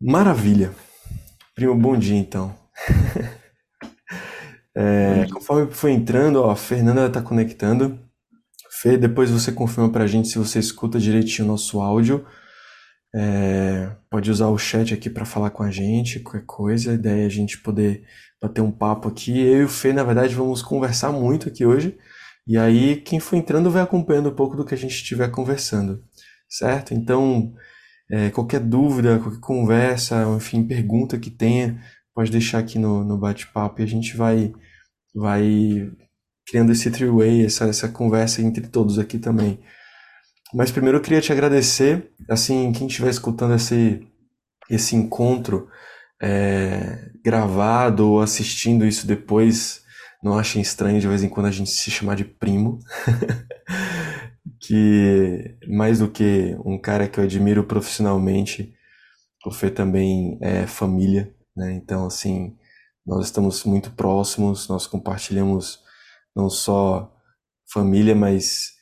Maravilha. Primo, bom dia então. É, conforme foi entrando, ó, a Fernanda está conectando. Fê, depois você confirma pra gente se você escuta direitinho o nosso áudio. É, pode usar o chat aqui para falar com a gente, qualquer coisa. A ideia é a gente poder bater um papo aqui. Eu e o Fê, na verdade, vamos conversar muito aqui hoje. E aí, quem for entrando vai acompanhando um pouco do que a gente estiver conversando, certo? Então, é, qualquer dúvida, qualquer conversa, enfim, pergunta que tenha, pode deixar aqui no, no bate-papo e a gente vai, vai criando esse three-way, essa, essa conversa entre todos aqui também. Mas primeiro eu queria te agradecer, assim, quem estiver escutando esse, esse encontro é, gravado ou assistindo isso depois, não achem estranho de vez em quando a gente se chamar de primo. que mais do que um cara que eu admiro profissionalmente, o Fê também é família, né? Então, assim, nós estamos muito próximos, nós compartilhamos não só família, mas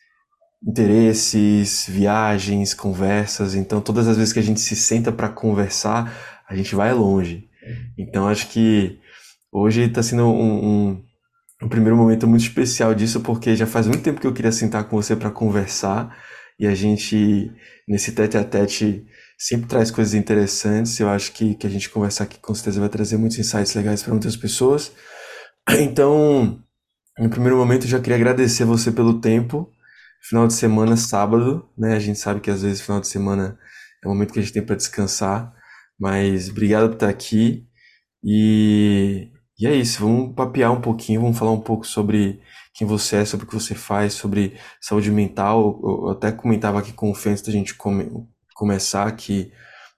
interesses, viagens, conversas. Então, todas as vezes que a gente se senta para conversar, a gente vai longe. Então, acho que hoje está sendo um, um, um, primeiro momento muito especial disso, porque já faz muito tempo que eu queria sentar com você para conversar e a gente, nesse tete a tete, sempre traz coisas interessantes. Eu acho que, que a gente conversar aqui com certeza vai trazer muitos insights legais para muitas pessoas. Então, no primeiro momento, eu já queria agradecer você pelo tempo Final de semana, sábado, né? A gente sabe que às vezes final de semana é o momento que a gente tem para descansar. Mas obrigado por estar aqui. E, e é isso, vamos papear um pouquinho, vamos falar um pouco sobre quem você é, sobre o que você faz, sobre saúde mental. Eu até comentava aqui com o Fê antes da gente come, começar que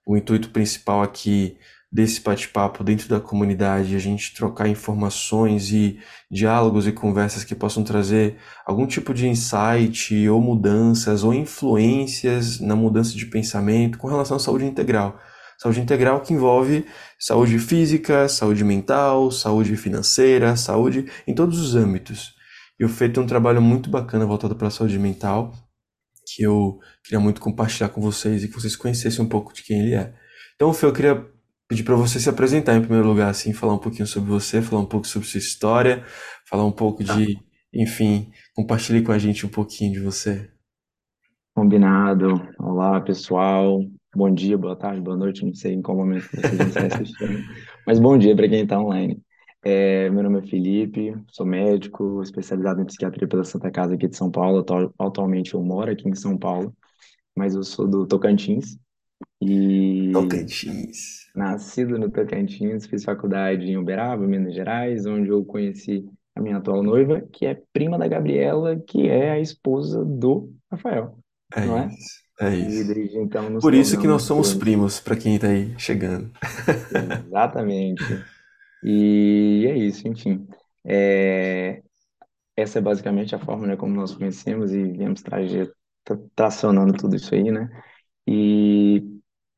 o intuito principal aqui desse bate-papo dentro da comunidade, a gente trocar informações e diálogos e conversas que possam trazer algum tipo de insight ou mudanças ou influências na mudança de pensamento com relação à saúde integral. Saúde integral que envolve saúde física, saúde mental, saúde financeira, saúde em todos os âmbitos. E o feito um trabalho muito bacana voltado para a saúde mental, que eu queria muito compartilhar com vocês e que vocês conhecessem um pouco de quem ele é. Então, Fê, eu queria pedir para você se apresentar em primeiro lugar, assim, falar um pouquinho sobre você, falar um pouco sobre sua história, falar um pouco de, enfim, compartilhe com a gente um pouquinho de você. Combinado. Olá, pessoal. Bom dia, boa tarde, boa noite. Não sei em qual momento vocês estar assistindo, mas bom dia para quem está online. É, meu nome é Felipe, sou médico, especializado em psiquiatria pela Santa Casa aqui de São Paulo. Atualmente eu moro aqui em São Paulo, mas eu sou do Tocantins. E Tocantins. Nascido no Tocantins, fiz faculdade em Uberaba, Minas Gerais, onde eu conheci a minha atual noiva, que é prima da Gabriela, que é a esposa do Rafael. É não isso. É, isso. Então Por isso que nós somos primos, para quem está aí chegando. Exatamente. E é isso, enfim. É... Essa é basicamente a forma né, como nós conhecemos e viemos traje... tracionando tudo isso aí, né? E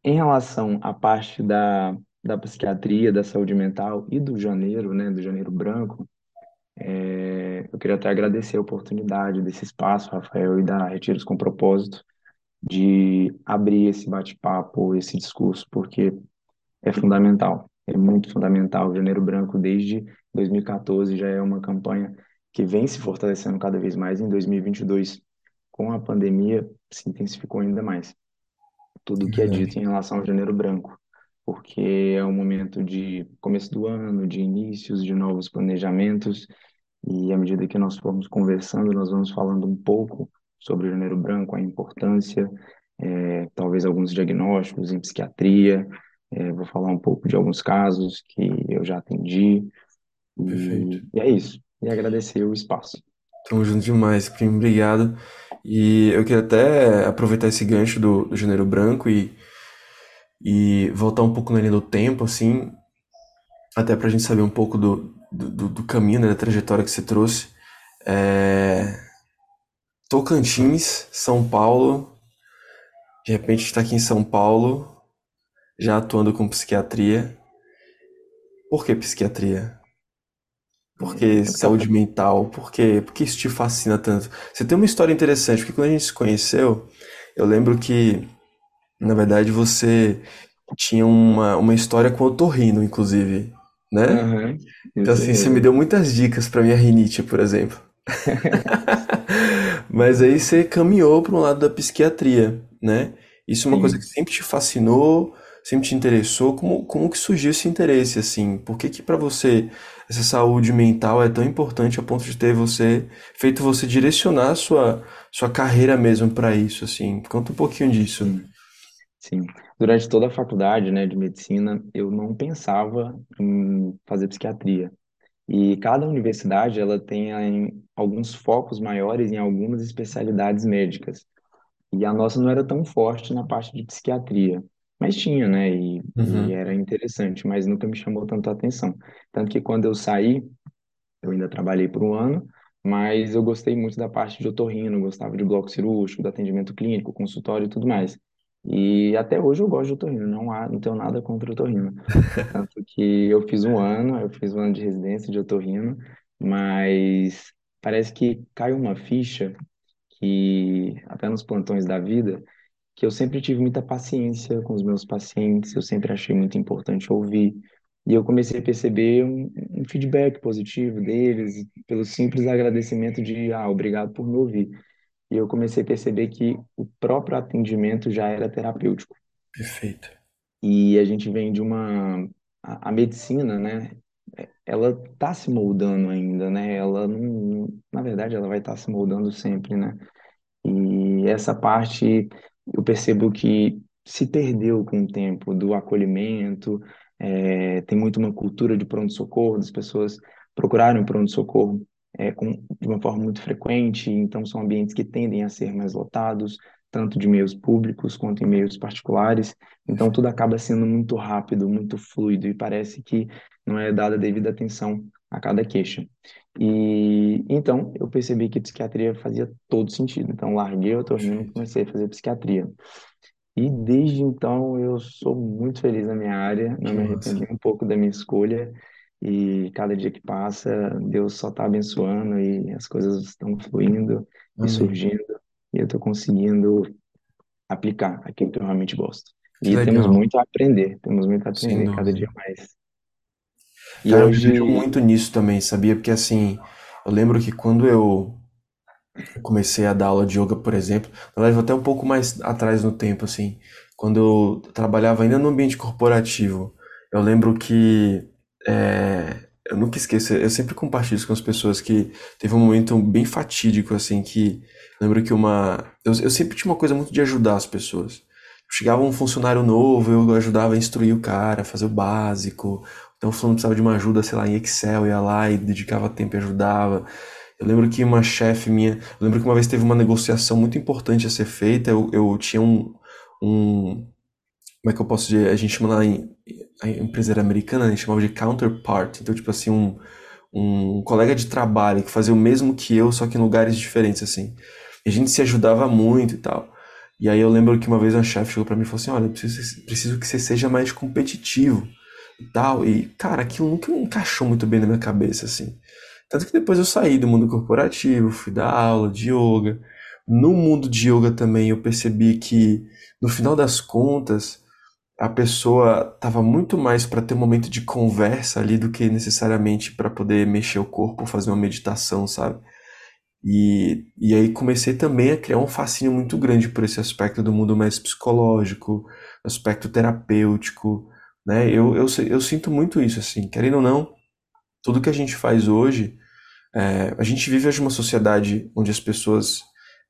em relação à parte da, da psiquiatria, da saúde mental e do janeiro, né, do janeiro branco, é, eu queria até agradecer a oportunidade desse espaço, Rafael, e da Retiros com Propósito, de abrir esse bate-papo, esse discurso, porque é fundamental, é muito fundamental. O Janeiro Branco, desde 2014, já é uma campanha que vem se fortalecendo cada vez mais. Em 2022, com a pandemia, se intensificou ainda mais tudo que é dito em relação ao Janeiro Branco, porque é um momento de começo do ano, de inícios de novos planejamentos, e à medida que nós formos conversando, nós vamos falando um pouco sobre o Janeiro Branco, a importância, é, talvez alguns diagnósticos em psiquiatria, é, vou falar um pouco de alguns casos que eu já atendi, e, e é isso, e agradecer o espaço. Tamo junto demais, primo, obrigado. E eu queria até aproveitar esse gancho do, do Janeiro Branco e, e voltar um pouco na linha do tempo, assim, até pra gente saber um pouco do, do, do caminho, né, da trajetória que você trouxe. É... Tocantins, São Paulo, de repente está aqui em São Paulo, já atuando com psiquiatria. Por que psiquiatria? Por que saúde mental? Por que, por que isso te fascina tanto? Você tem uma história interessante, porque quando a gente se conheceu, eu lembro que, na verdade, você tinha uma, uma história com o otorrino, inclusive, né? Aham, Então, assim, você me deu muitas dicas para minha rinite, por exemplo. Mas aí você caminhou para um lado da psiquiatria, né? Isso é uma coisa que sempre te fascinou, sempre te interessou. Como, como que surgiu esse interesse, assim? Por que que para você essa saúde mental é tão importante a ponto de ter você feito você direcionar a sua sua carreira mesmo para isso, assim? Conta um pouquinho disso. sim, sim. Durante toda a faculdade, né, de medicina, eu não pensava em fazer psiquiatria. E cada universidade, ela tem em, alguns focos maiores em algumas especialidades médicas. E a nossa não era tão forte na parte de psiquiatria. Mas tinha, né? E, e Uhum. era interessante, mas nunca me chamou tanto a atenção. Tanto que quando eu saí, Eu ainda trabalhei por um ano, mas eu gostei muito da parte de otorrino, gostava de bloco cirúrgico, do atendimento clínico, consultório e tudo mais. E até hoje eu gosto de otorrino, não há, não tenho nada contra otorrino. Tanto que eu fiz um ano, eu fiz um ano de residência de otorrino, mas parece que caiu uma ficha que até nos plantões da vida que eu sempre tive muita paciência com os meus pacientes, eu sempre achei muito importante ouvir. E eu comecei a perceber um, um feedback positivo deles, pelo simples agradecimento de, ah, obrigado por me ouvir. E eu comecei a perceber que o próprio atendimento já era terapêutico. Perfeito. E a gente vem de uma. A, a medicina, né? Ela está se moldando ainda, né? Ela não. Na verdade, ela vai estar se moldando sempre, né? E essa parte eu percebo que se perdeu com o tempo do acolhimento, é, tem muito uma cultura de pronto-socorro, das pessoas procurarem pronto-socorro é, com, de uma forma muito frequente, então são ambientes que tendem a ser mais lotados, tanto de meios públicos quanto em meios particulares, então tudo acaba sendo muito rápido, muito fluido e parece que não é dada a devida atenção a cada queixa. E então eu percebi que psiquiatria fazia todo sentido. Então larguei o otorrino e comecei a fazer psiquiatria. E desde então eu sou muito feliz na minha área, não me arrependi um pouco da minha escolha. E cada dia que passa, Deus só está abençoando e as coisas estão fluindo e Amém. surgindo. E eu estou conseguindo aplicar aquilo que eu realmente gosto. Que E temos legal. muito a aprender, temos muito a aprender cada dia mais. E Cara, eu vejo hoje, muito nisso também, sabia? Porque assim, eu lembro que quando eu comecei a dar aula de yoga, por exemplo, na verdade, até um pouco mais atrás no tempo, assim, quando eu trabalhava ainda no ambiente corporativo, eu lembro que é, eu nunca esqueço, eu sempre compartilho isso com as pessoas que teve um momento bem fatídico, assim, que lembro que uma. Eu, eu sempre tinha uma coisa muito de ajudar as pessoas. Chegava um funcionário novo, eu ajudava a instruir o cara, fazer o básico. Então, o fulano precisava de uma ajuda, sei lá, em Excel, ia lá e dedicava tempo e ajudava. Eu lembro que uma chefe minha, eu lembro que uma vez teve uma negociação muito importante a ser feita. Eu, eu tinha um, um, como é que eu posso dizer? A gente chama lá em, a empresa era americana, a gente chamava de counterpart. Então, tipo assim, um, um colega de trabalho que fazia o mesmo que eu, só que em lugares diferentes, assim. E a gente se ajudava muito e tal. E aí eu lembro que uma vez uma chefe chegou pra mim e falou assim: Olha, preciso, preciso que você seja mais competitivo e tal. E, cara, aquilo nunca encaixou muito bem na minha cabeça, assim. Tanto que depois eu saí do mundo corporativo, fui dar aula de yoga. No mundo de yoga também eu percebi que, no final das contas, a pessoa estava muito mais para ter um momento de conversa ali do que necessariamente para poder mexer o corpo, fazer uma meditação, sabe? E, e aí comecei também a criar um fascínio muito grande por esse aspecto do mundo mais psicológico, aspecto terapêutico, né? Eu, eu, eu sinto muito isso, assim, querendo ou não, tudo que a gente faz hoje é, a gente vive hoje uma sociedade onde as pessoas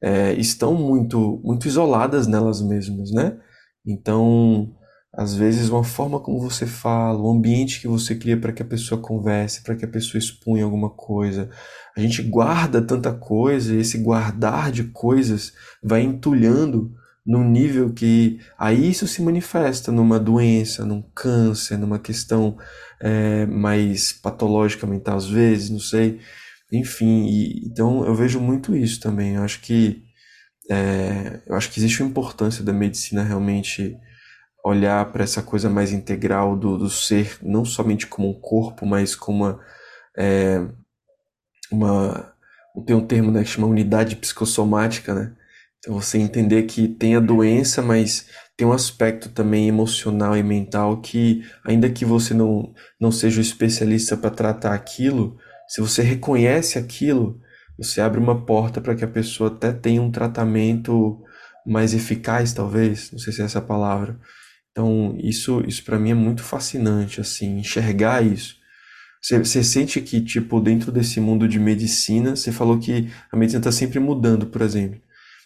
é, estão muito, muito isoladas nelas mesmas, né? Então, às vezes, uma forma como você fala, o ambiente que você cria para que a pessoa converse, para que a pessoa expunha alguma coisa, a gente guarda tanta coisa e esse guardar de coisas vai entulhando num nível que aí isso se manifesta numa doença, num câncer, numa questão é, mais patológica mental às vezes, não sei. Enfim, e- então eu vejo muito isso também. Eu acho que é, eu acho que existe uma importância da medicina realmente olhar para essa coisa mais integral do, do ser, não somente como um corpo, mas como uma, é, uma tem um termo, né, que chama unidade psicossomática, né? Então você entender que tem a doença, mas tem um aspecto também emocional e mental que, ainda que você não, não seja o especialista para tratar aquilo, se você reconhece aquilo, você abre uma porta para que a pessoa até tenha um tratamento mais eficaz, talvez, não sei se é essa palavra. Então, isso, isso para mim é muito fascinante, assim, enxergar isso. Você, sente que, tipo, dentro desse mundo de medicina, você falou que a medicina está sempre mudando, por exemplo,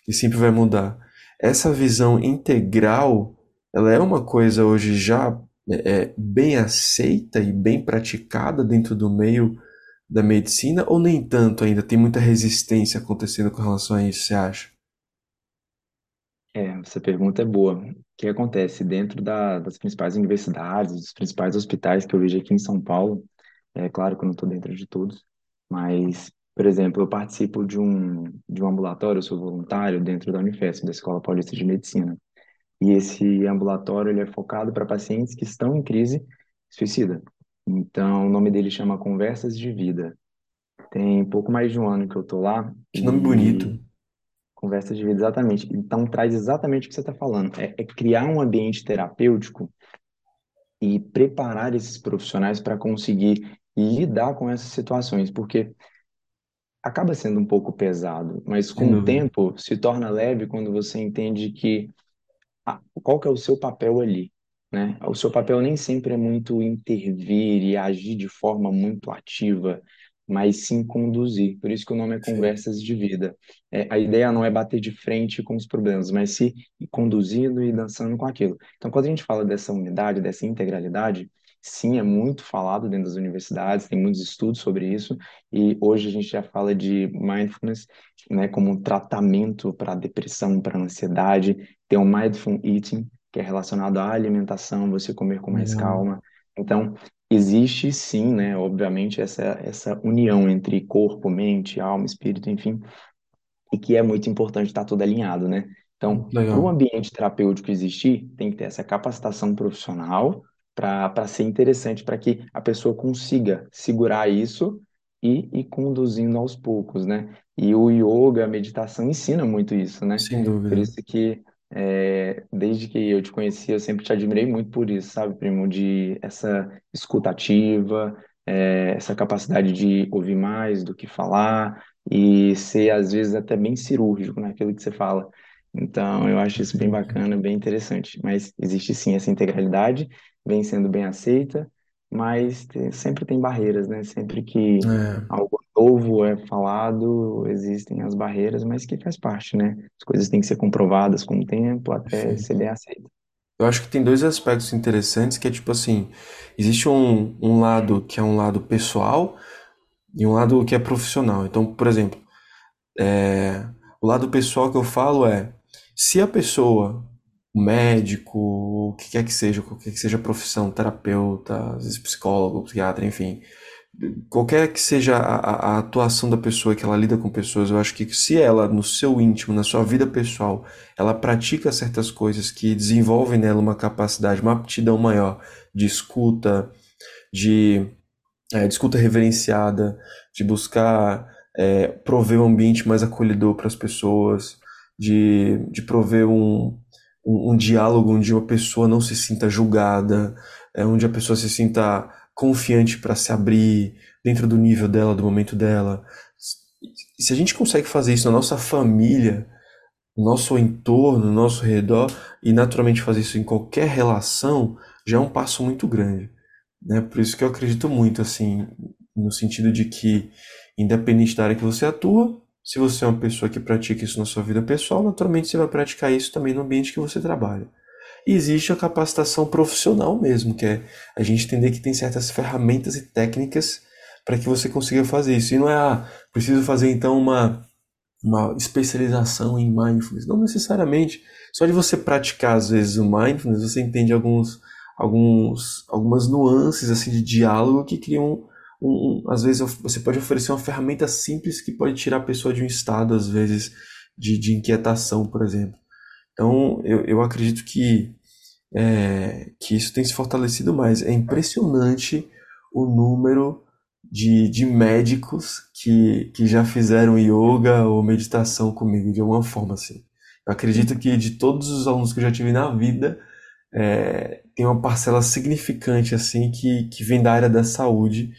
e sempre vai mudar. Essa visão integral, ela é uma coisa hoje já é, é bem aceita e bem praticada dentro do meio da medicina, ou nem tanto ainda? Tem muita resistência acontecendo com relação a isso, você acha? É, essa pergunta é boa. O que acontece dentro da- das principais universidades, dos principais hospitais que eu vejo aqui em São Paulo? É claro que eu não estou dentro de todos, mas, por exemplo, eu participo de um, de um ambulatório, eu sou voluntário dentro da Unifesp, da Escola Paulista de Medicina. E esse ambulatório ele é focado para pacientes que estão em crise suicida. Então, o nome dele chama Conversas de Vida. Tem pouco mais de um ano que eu estou lá Que nome bonito. Conversas de vida, exatamente. Então, traz exatamente o que você está falando. É, é criar um ambiente terapêutico e preparar esses profissionais para conseguir lidar com essas situações, porque acaba sendo um pouco pesado, mas com o tempo se torna leve quando você entende que a- qual que é o seu papel ali, né? O seu papel nem sempre é muito intervir e agir de forma muito ativa, mas sim conduzir. Por isso que o nome é. Conversas de Vida. É, a ideia não é bater de frente com os problemas, mas ir conduzindo e dançando com aquilo. Então, quando a gente fala dessa unidade, dessa integralidade, sim, é muito falado dentro das universidades, tem muitos estudos sobre isso, e hoje a gente já fala de mindfulness, né, como um tratamento para depressão, para ansiedade, tem o mindful eating, que é relacionado à alimentação, você comer com mais Legal. calma. Então, existe sim, né, obviamente, essa, essa união entre corpo, mente, alma, espírito, enfim, e que é muito importante estar tudo alinhado, né? Então, Muito para o ambiente terapêutico existir, tem que ter essa capacitação profissional para ser interessante, para que a pessoa consiga segurar isso e ir conduzindo aos poucos, né? E o yoga, a meditação ensina muito isso, né? Sem Por dúvida. isso que é, desde que eu te conheci, eu sempre te admirei muito por isso, sabe, primo? De essa escutativa, é, essa capacidade de ouvir mais do que falar e ser, às vezes, até bem cirúrgico naquilo que você fala. Então, eu acho isso bem bacana, bem interessante. Mas existe sim essa integralidade, vem sendo bem aceita, mas tem- sempre tem barreiras, né? Sempre que É, algo novo é falado, existem as barreiras, mas que faz parte, né? As coisas têm que ser comprovadas com o tempo até ser perfeito. bem aceito. Eu acho que tem dois aspectos interessantes, que é tipo assim, existe um, um lado que é um lado pessoal e um lado que é profissional. Então, por exemplo, é, o lado pessoal que eu falo é, se a pessoa, médico, o que quer que seja, qualquer que seja a profissão, terapeuta, às vezes psicólogo, psiquiatra, enfim, qualquer que seja a, a- atuação da pessoa que ela lida com pessoas, eu acho que se ela, no seu íntimo, na sua vida pessoal, ela pratica certas coisas que desenvolvem nela uma capacidade, uma aptidão maior de escuta, de, é, de escuta reverenciada, de buscar é, prover um ambiente mais acolhedor para as pessoas, de, de prover um, um, um diálogo onde uma pessoa não se sinta julgada, é, onde a pessoa se sinta confiante para se abrir dentro do nível dela, do momento dela. Se a gente consegue fazer isso na nossa família, no nosso entorno, no nosso redor, e naturalmente fazer isso em qualquer relação, já é um passo muito grande, né? Por isso que eu acredito muito, assim, no sentido de que, independente da área que você atua, se você é uma pessoa que pratica isso na sua vida pessoal, naturalmente você vai praticar isso também no ambiente que você trabalha. E existe a capacitação profissional mesmo, que é a gente entender que tem certas ferramentas e técnicas para que você consiga fazer isso. E não é, ah, preciso fazer então uma, uma especialização em mindfulness. Não necessariamente. Só de você praticar, às vezes, o mindfulness, você entende alguns, alguns, algumas nuances assim, de diálogo que criam. Um, um, às vezes você pode oferecer uma ferramenta simples que pode tirar a pessoa de um estado, às vezes, de, de inquietação, por exemplo. Então, eu, eu acredito que é, que isso tem se fortalecido mais. É impressionante o número de, de médicos que, que já fizeram yoga ou meditação comigo, de alguma forma assim. Eu acredito que de todos os alunos que eu já tive na vida, é, tem uma parcela significante assim que, que vem da área da saúde.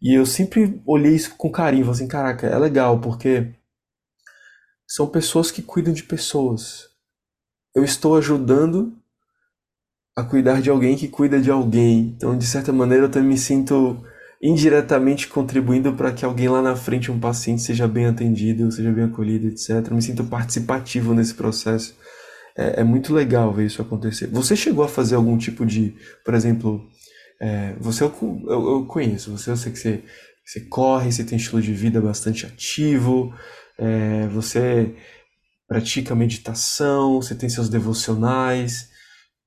E eu sempre olhei isso com carinho, falei assim, caraca, é legal, porque são pessoas que cuidam de pessoas. Eu estou ajudando a cuidar de alguém que cuida de alguém. Então, de certa maneira, eu também me sinto indiretamente contribuindo para que alguém lá na frente, um paciente, seja bem atendido, seja bem acolhido, etc. Eu me sinto participativo nesse processo. É, é, muito legal ver isso acontecer. Você chegou a fazer algum tipo de, por exemplo, é, você eu, eu, eu, conheço, você eu sei que você, você corre, você tem um estilo de vida bastante ativo, é, você pratica meditação, você tem seus devocionais.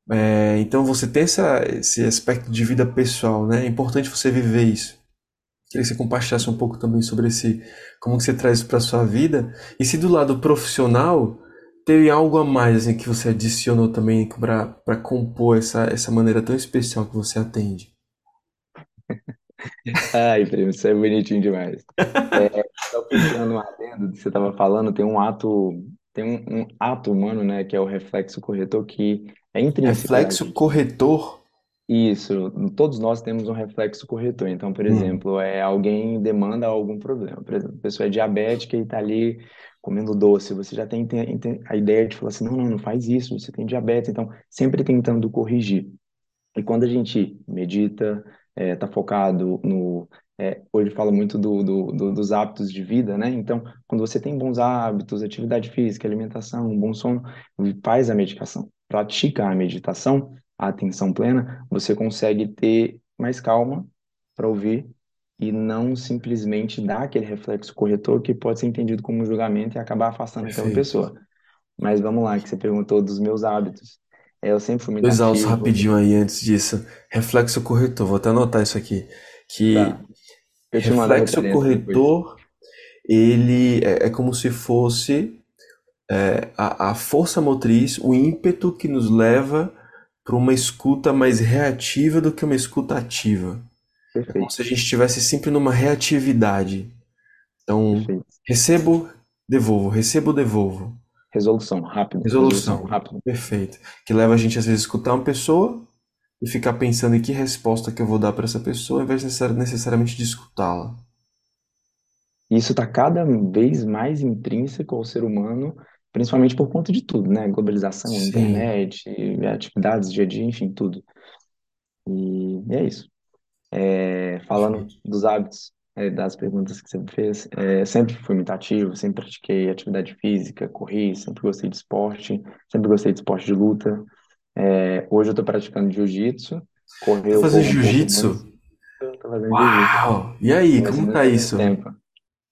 É, então você tem essa, esse aspecto de vida pessoal, né? É importante você viver isso. Queria que você compartilhasse um pouco também sobre esse, como que você traz isso para sua vida. E se do lado profissional teve algo a mais assim, que você adicionou também para compor essa, essa maneira tão especial que você atende. Ai, primo, isso é bonitinho demais. É, só puxando um adendo que você estava falando, tem um ato, tem um, um ato humano, né, que é o reflexo corretor, que é intrínseco. Reflexo corretor? Isso, todos nós temos um reflexo corretor. Então, por hum. exemplo, é alguém demanda algum problema. Por exemplo, a pessoa é diabética e está ali comendo doce. Você já tem, a ideia de falar assim, não, não, não faz isso, você tem diabetes. Então, sempre tentando corrigir. E quando a gente medita, está é, focado no é, hoje fala muito do, do, do, dos hábitos de vida, né? Então, quando você tem bons hábitos, atividade física, alimentação, um bom sono, faz a medicação, pratica a meditação, a atenção plena, você consegue ter mais calma para ouvir e não simplesmente dar aquele reflexo corretor que pode ser entendido como um julgamento e acabar afastando Perfeito. aquela pessoa. Mas vamos lá, que você perguntou dos meus hábitos. É, eu sempre fui muito Dois aulas rapidinho aí antes disso. Reflexo corretor, vou até anotar isso aqui. Que tá. reflexo corretor, ele é, é, como se fosse é, a, a força motriz, o ímpeto que nos leva para uma escuta mais reativa do que uma escuta ativa. É como se a gente estivesse sempre numa reatividade. Então, Perfeito. recebo, devolvo, recebo, devolvo. Resolução, rápido. Resolução, resolução rápido. Perfeito. Que leva a gente, às vezes, a escutar uma pessoa e ficar pensando em que resposta que eu vou dar para essa pessoa, invés de necessariamente de escutá-la. Isso está cada vez mais intrínseco ao ser humano, principalmente por conta de tudo, né? Globalização, Sim. internet, atividades, dia a dia, enfim, tudo. E é isso. É, falando dos hábitos, é, das perguntas que você fez, é, sempre fui muito ativo, sempre pratiquei atividade física, corri, sempre gostei de esporte, sempre gostei de esporte de luta. É, hoje eu estou praticando jiu-jitsu. Correr tá fazendo jiu-jitsu? Uau! E aí, como tá isso? Tempo.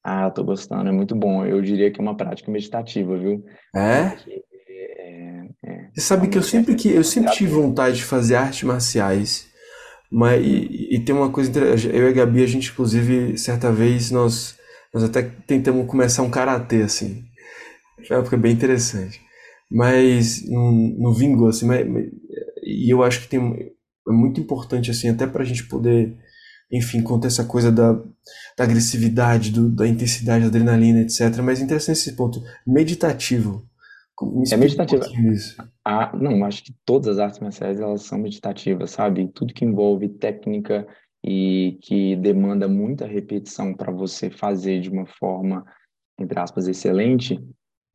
Ah, eu tô gostando, é muito bom. Eu diria que é uma prática meditativa, viu? É? é, é Você sabe que eu sempre que eu sempre tive vontade de fazer artes marciais. Mas, e, e tem uma coisa eu e a Gabi, a gente, inclusive, certa vez, nós, nós até tentamos começar um karatê, assim. Foi uma época bem interessante. Mas não, vingou, assim. Mas, e eu acho que tem, é muito importante, assim, até pra gente poder, enfim, contar essa coisa da, da agressividade, do, da intensidade, da adrenalina, etc. Mas é interessante esse ponto. Meditativo. É meditativa. Um ah, não, acho que todas as artes marciais elas são meditativas, sabe? Tudo que envolve técnica e que demanda muita repetição para você fazer de uma forma, entre aspas, excelente,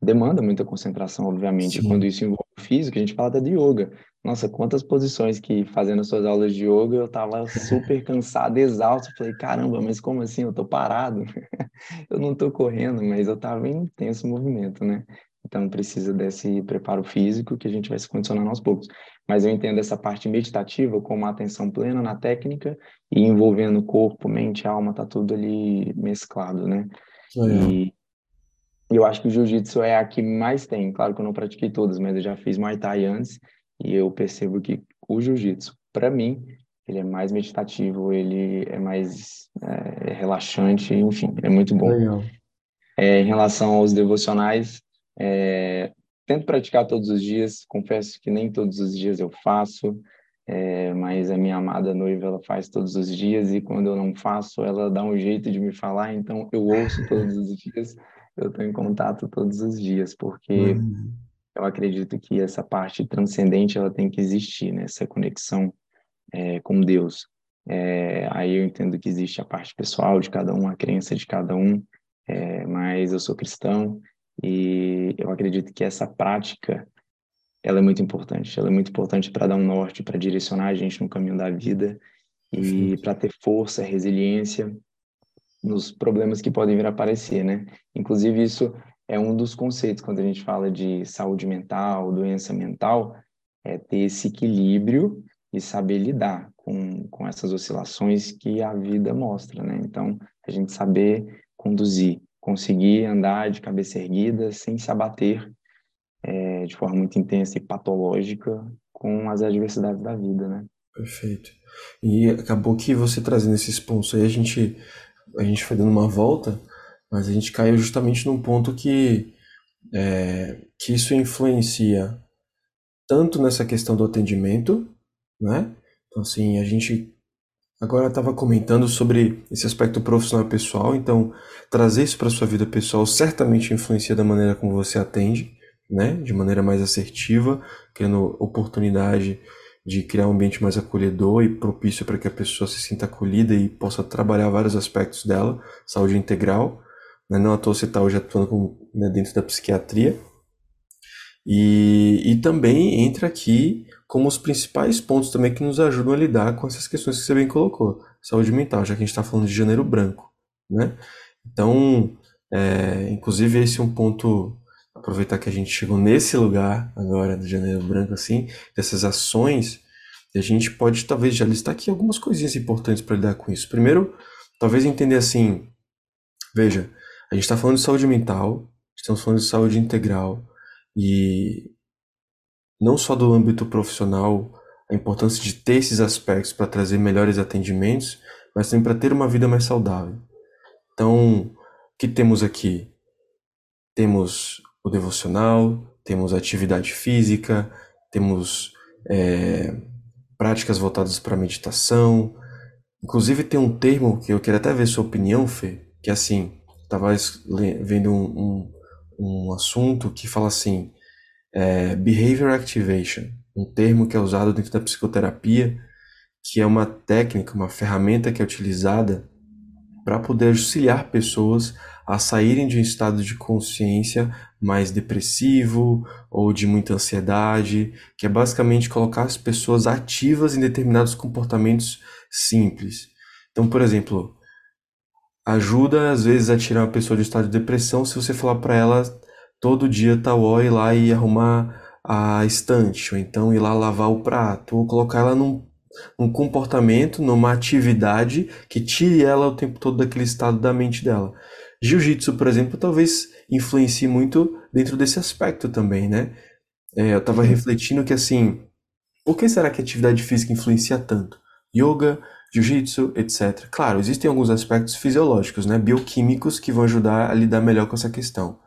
demanda muita concentração, obviamente. Sim. Quando isso envolve físico, a gente fala até de yoga. Nossa, quantas posições que fazendo as suas aulas de yoga eu tava super cansado, exausto. Falei, caramba, mas como assim? Eu tô parado. eu não tô correndo, mas eu tava em intenso movimento, né? Então precisa desse preparo físico que a gente vai se condicionando aos poucos. Mas eu entendo essa parte meditativa como a atenção plena na técnica e envolvendo corpo, mente, alma, tá tudo ali mesclado, né? É. E eu acho que o jiu-jitsu é a que mais tem. Claro que eu não pratiquei todas, mas eu já fiz Muay Thai antes e eu percebo que o jiu-jitsu, para mim, ele é mais meditativo, ele é mais é, relaxante, enfim, é muito bom. Legal. É, em relação aos devocionais, é, tento praticar todos os dias, confesso que nem todos os dias eu faço, é, mas a minha amada noiva ela faz todos os dias e quando eu não faço ela dá um jeito de me falar, então eu ouço todos os dias, eu estou em contato todos os dias, porque uhum. eu acredito que essa parte transcendente ela tem que existir, né? Essa conexão é, com Deus. É, aí eu entendo que existe a parte pessoal de cada um, a crença de cada um, é, mas eu sou cristão e eu acredito que essa prática ela é muito importante. Ela é muito importante para dar um norte, para direcionar a gente no caminho da vida e para ter força, resiliência nos problemas que podem vir a aparecer, né? Inclusive isso é um dos conceitos quando a gente fala de saúde mental, doença mental, é ter esse equilíbrio e saber lidar com, com essas oscilações que a vida mostra, né? Então, a gente saber conduzir, conseguir andar de cabeça erguida sem se abater é, de forma muito intensa e patológica com as adversidades da vida, né? Perfeito. E acabou que você trazendo esses pontos aí, a gente, a gente foi dando uma volta, mas a gente caiu justamente num ponto que, é, que isso influencia tanto nessa questão do atendimento, né? Então, assim, a gente agora estava comentando sobre esse aspecto profissional e pessoal, então trazer isso para sua vida pessoal certamente influencia da maneira como você atende, né? De maneira mais assertiva, criando oportunidade de criar um ambiente mais acolhedor e propício para que a pessoa se sinta acolhida e possa trabalhar vários aspectos dela, saúde integral. Né? Não à toa você está hoje atuando como, né, dentro da psiquiatria. E, e também entra aqui como os principais pontos também que nos ajudam a lidar com essas questões que você bem colocou. Saúde mental, já que a gente está falando de janeiro branco, né? Então, é, inclusive esse é um ponto, aproveitar que a gente chegou nesse lugar agora do janeiro branco, assim, dessas ações, a gente pode talvez já listar aqui algumas coisinhas importantes para lidar com isso. Primeiro, talvez entender assim, veja, a gente está falando de saúde mental, estamos falando de saúde integral, e não só do âmbito profissional, a importância de ter esses aspectos para trazer melhores atendimentos, mas também para ter uma vida mais saudável. Então, o que temos aqui? Temos o devocional, temos atividade física, temos é, práticas voltadas para meditação. Inclusive tem um termo que eu queria até ver sua opinião, Fê, que é assim, estava vendo um, um, um assunto que fala assim, é, Behavior Activation, um termo que é usado dentro da psicoterapia, que é uma técnica, uma ferramenta que é utilizada para poder auxiliar pessoas a saírem de um estado de consciência mais depressivo ou de muita ansiedade, que é basicamente colocar as pessoas ativas em determinados comportamentos simples. Então, por exemplo, ajuda às vezes a tirar uma pessoa de estado de depressão se você falar para ela todo dia tal hora ir lá e arrumar a estante, ou então ir lá lavar o prato, ou colocar ela num, num comportamento, numa atividade que tire ela o tempo todo daquele estado da mente dela. Jiu-jitsu, por exemplo, talvez influencie muito dentro desse aspecto também, né? É, eu estava refletindo que assim, por que será que a atividade física influencia tanto? Yoga, jiu-jitsu, etc. Claro, existem alguns aspectos fisiológicos, né, bioquímicos, que vão ajudar a lidar melhor com essa questão.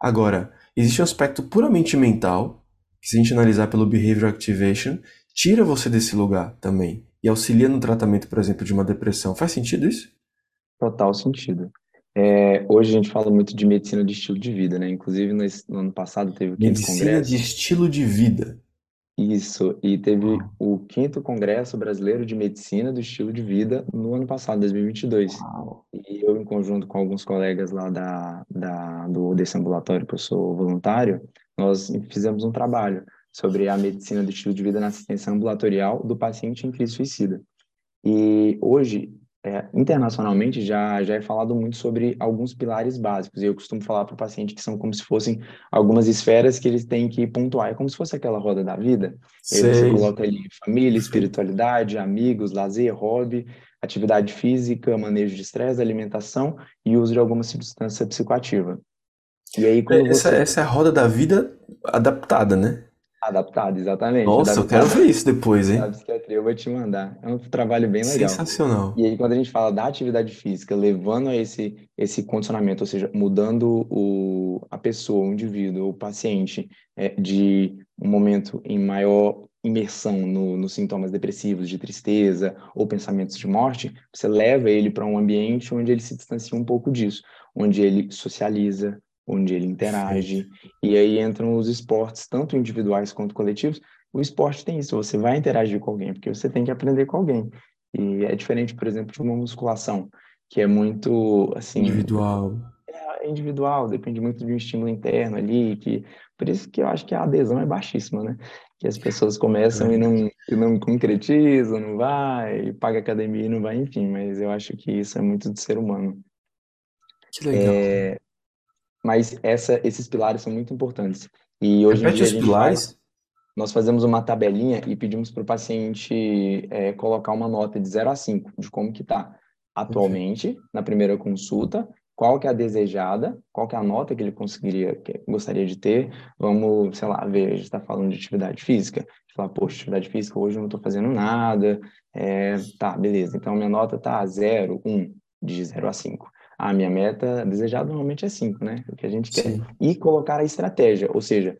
Agora, existe um aspecto puramente mental, que se a gente analisar pelo Behavior Activation, tira você desse lugar também e auxilia no tratamento, por exemplo, de uma depressão. Faz sentido isso? Total sentido. É, hoje a gente fala muito de medicina de estilo de vida, né? Inclusive no, no ano passado teve o Medicina congresso. de estilo de vida. Isso, e teve o quinto Congresso Brasileiro de Medicina do Estilo de Vida no ano passado, 2022. Uau. E eu, em conjunto com alguns colegas lá da, da, do, desse ambulatório que eu sou voluntário, nós fizemos um trabalho sobre a medicina do estilo de vida na assistência ambulatorial do paciente em crise suicida. E hoje é, internacionalmente já, já é falado muito sobre alguns pilares básicos. E eu costumo falar para o paciente que são como se fossem algumas esferas que eles têm que pontuar. É como se fosse aquela roda da vida. Você coloca ali família, espiritualidade, amigos, lazer, hobby, atividade física, manejo de estresse, alimentação e uso de alguma substância psicoativa. E aí, quando essa, você... essa é a roda da vida adaptada, né? Adaptado, exatamente. Nossa, Adaptado. eu quero ver isso depois, hein? Da psiquiatria, eu vou te mandar. É um trabalho bem legal. Sensacional. E aí, quando a gente fala da atividade física, levando a esse, esse condicionamento, ou seja, mudando o, a pessoa, o indivíduo, o paciente, é, de um momento em maior imersão no, nos sintomas depressivos, de tristeza ou pensamentos de morte, você leva ele para um ambiente onde ele se distancia um pouco disso, onde ele socializa, onde ele interage. E aí entram os esportes, tanto individuais quanto coletivos. O esporte tem isso, você vai interagir com alguém, porque você tem que aprender com alguém. E é diferente, por exemplo, de uma musculação, que é muito, assim... Individual. É individual, depende muito de um estímulo interno ali, que... Por isso que eu acho que a adesão é baixíssima, né? Que as pessoas começam é. e, não, e não concretizam, não vai, paga academia e não vai, enfim. Mas eu acho que isso é muito do ser humano. Que legal. É, mas essa, esses pilares são muito importantes. E hoje Repete em dia a gente pilares? Faz, nós fazemos uma tabelinha e pedimos para o paciente é, colocar uma nota de 0 a 5 de como que está atualmente na primeira consulta, qual que é a desejada, qual que é a nota que ele conseguiria, que gostaria de ter. Vamos, sei lá, ver, a gente está falando de atividade física. Falar, poxa, atividade física hoje eu não estou fazendo nada. É, tá, beleza. Então minha nota está 0, 1, de 0 a 5 a minha meta desejada normalmente é 5, né? O que a gente quer. E colocar a estratégia, ou seja,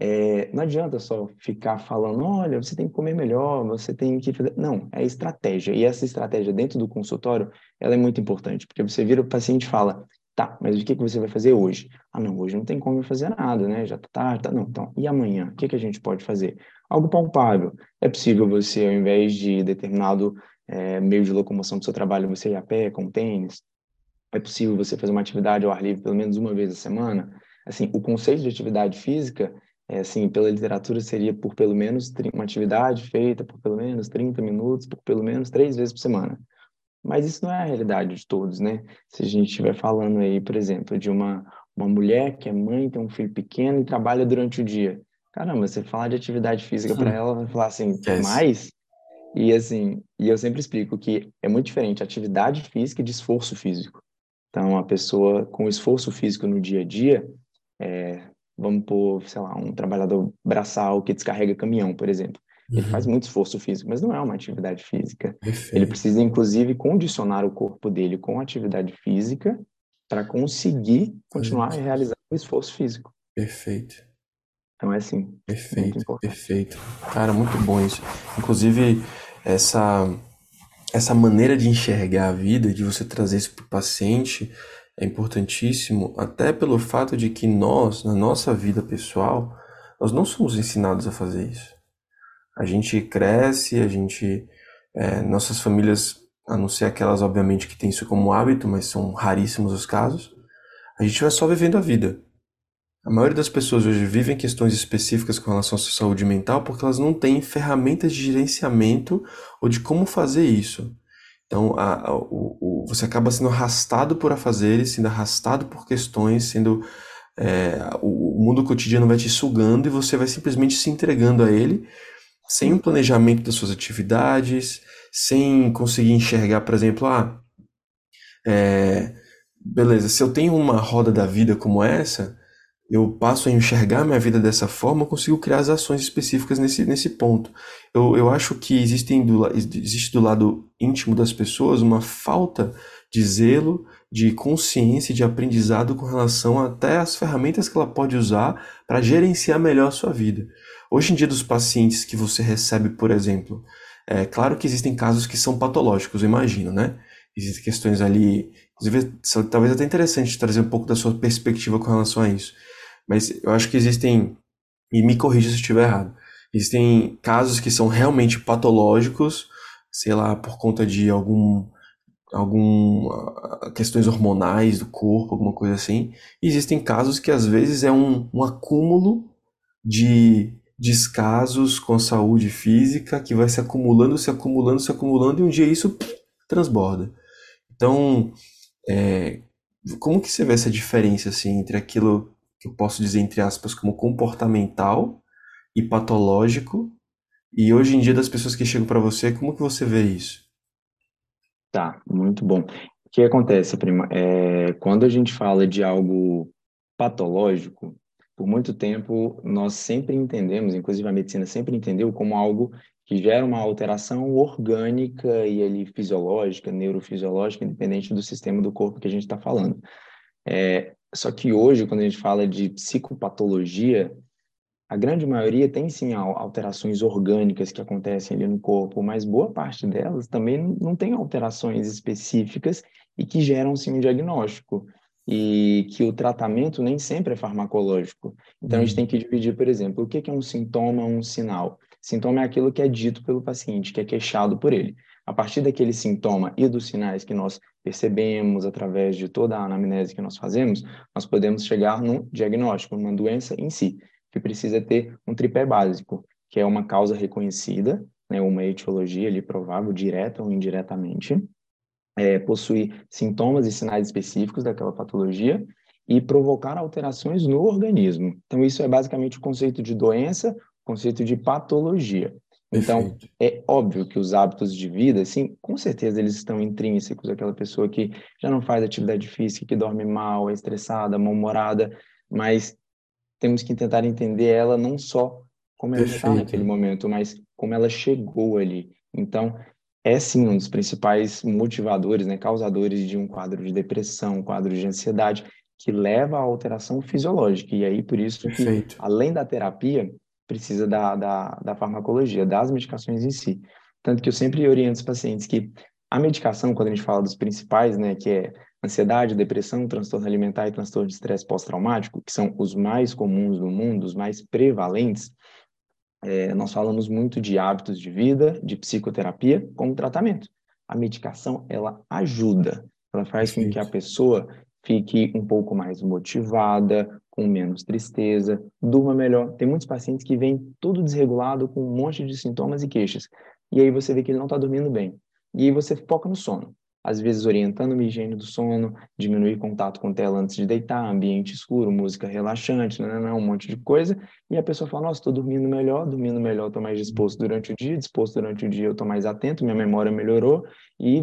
é, não adianta só ficar falando, olha, você tem que comer melhor, você tem que fazer. Não, é estratégia. E essa estratégia dentro do consultório, ela é muito importante, porque você vira o paciente e fala, tá, mas o que, que você vai fazer hoje? Ah, não, hoje não tem como fazer nada, né? Já tá tarde, tá, não. Então, e amanhã? O que, que a gente pode fazer? Algo palpável. É possível você, ao invés de determinado é, meio de locomoção do seu trabalho, você ir a pé, com tênis? É possível você fazer uma atividade ao ar livre pelo menos uma vez a semana? Assim, o conceito de atividade física, é, assim, pela literatura seria por pelo menos uma atividade feita por pelo menos 30 minutos, por pelo menos três vezes por semana. Mas isso não é a realidade de todos, né? Se a gente estiver falando aí, por exemplo, de uma, uma mulher que é mãe, tem um filho pequeno e trabalha durante o dia. Caramba, você falar de atividade física para ela, vai falar assim, yes. mais? E assim, e eu sempre explico que é muito diferente atividade física de esforço físico. Então, a pessoa com esforço físico no dia a dia, é, vamos pôr, sei lá, um trabalhador braçal que descarrega caminhão, por exemplo. Ele faz uhum. muito esforço físico, mas não é uma atividade física. Perfeito. Ele precisa, inclusive, condicionar o corpo dele com atividade física para conseguir continuar a realizar o esforço físico. Perfeito. Então é assim. Perfeito, perfeito. Cara, muito bom isso. Inclusive, essa essa maneira de enxergar a vida, de você trazer isso para o paciente, é importantíssimo, até pelo fato de que nós, na nossa vida pessoal, nós não somos ensinados a fazer isso. A gente cresce, a gente. É, nossas famílias, a não ser aquelas, obviamente, que têm isso como hábito, mas são raríssimos os casos, a gente vai só vivendo a vida. A maioria das pessoas hoje vivem questões específicas com relação à sua saúde mental porque elas não têm ferramentas de gerenciamento ou de como fazer isso. Então, a, a, o, o, você acaba sendo arrastado por afazeres, sendo arrastado por questões, sendo é, o, o mundo cotidiano vai te sugando e você vai simplesmente se entregando a ele sem um planejamento das suas atividades, sem conseguir enxergar, por exemplo, ah, é, beleza, se eu tenho uma roda da vida como essa, eu passo a enxergar minha vida dessa forma, eu consigo criar as ações específicas nesse, nesse ponto. Eu, eu acho que existem do, existe do lado íntimo das pessoas uma falta de zelo, de consciência, de aprendizado com relação até às ferramentas que ela pode usar para gerenciar melhor a sua vida. Hoje em dia, dos pacientes que você recebe, por exemplo, é claro que existem casos que são patológicos, eu imagino, né? Existem questões ali, inclusive, talvez até interessante trazer um pouco da sua perspectiva com relação a isso. Mas eu acho que existem, e me corrija se eu estiver errado, existem casos que são realmente patológicos, sei lá, por conta de algum algum ah, questões hormonais do corpo, alguma coisa assim. E existem casos que às vezes é um, um acúmulo de descasos com a saúde física que vai se acumulando, se acumulando, se acumulando e um dia isso transborda. Então, é, como que você vê essa diferença assim entre aquilo que eu posso dizer entre aspas como comportamental e patológico. E hoje em dia das pessoas que chegam para você, como que você vê isso? Tá, muito bom. O que acontece, prima? É, quando a gente fala de algo patológico, por muito tempo nós sempre entendemos, inclusive a medicina sempre entendeu como algo que gera uma alteração orgânica e ali fisiológica, neurofisiológica, independente do sistema do corpo que a gente está falando. É, só que hoje, quando a gente fala de psicopatologia, a grande maioria tem sim alterações orgânicas que acontecem ali no corpo, mas boa parte delas também não tem alterações específicas e que geram sim um diagnóstico. e que o tratamento nem sempre é farmacológico. Então, a gente tem Uhum. que dividir, por exemplo, o que que é um sintoma, um sinal. Sintoma é aquilo que é dito pelo paciente, que é queixado por ele. A partir daquele sintoma e dos sinais que nós percebemos através de toda a anamnese que nós fazemos, nós podemos chegar no diagnóstico, numa doença em si, que precisa ter um tripé básico, que é uma causa reconhecida, né, uma etiologia ali provável, direta ou indiretamente, é, possuir sintomas e sinais específicos daquela patologia e provocar alterações no organismo. Então, isso é basicamente o conceito de doença, o conceito de patologia. Então, Perfeito. é óbvio que os hábitos de vida, sim, com certeza eles estão intrínsecos àquela pessoa que já não faz atividade física, que dorme mal, é estressada, mal-humorada, mas temos que tentar entender ela não só como ela está naquele momento, mas como ela chegou ali. Então, é sim um dos principais motivadores, né, causadores de um quadro de depressão, um quadro de ansiedade, que leva à alteração fisiológica. E aí, por isso que, Perfeito. além da terapia, precisa da, da, da farmacologia, das medicações em si. Tanto que eu sempre oriento os pacientes que a medicação, quando a gente fala dos principais, né, que é ansiedade, depressão, transtorno alimentar e transtorno de estresse pós-traumático, que são os mais comuns no mundo, os mais prevalentes, é, nós falamos muito de hábitos de vida, de psicoterapia como tratamento. A medicação, ela ajuda, ela faz com que a pessoa fique um pouco mais motivada, com menos tristeza, durma melhor. Tem muitos pacientes que vêm todo desregulado, com um monte de sintomas e queixas. E aí você vê que ele não está dormindo bem. E aí você foca no sono às vezes orientando uma higiene do sono, diminuir contato com tela antes de deitar, ambiente escuro, música relaxante, não, não, não, um monte de coisa, e a pessoa fala, nossa, estou dormindo melhor, dormindo melhor, estou mais disposto durante o dia, disposto durante o dia eu estou mais atento, minha memória melhorou, e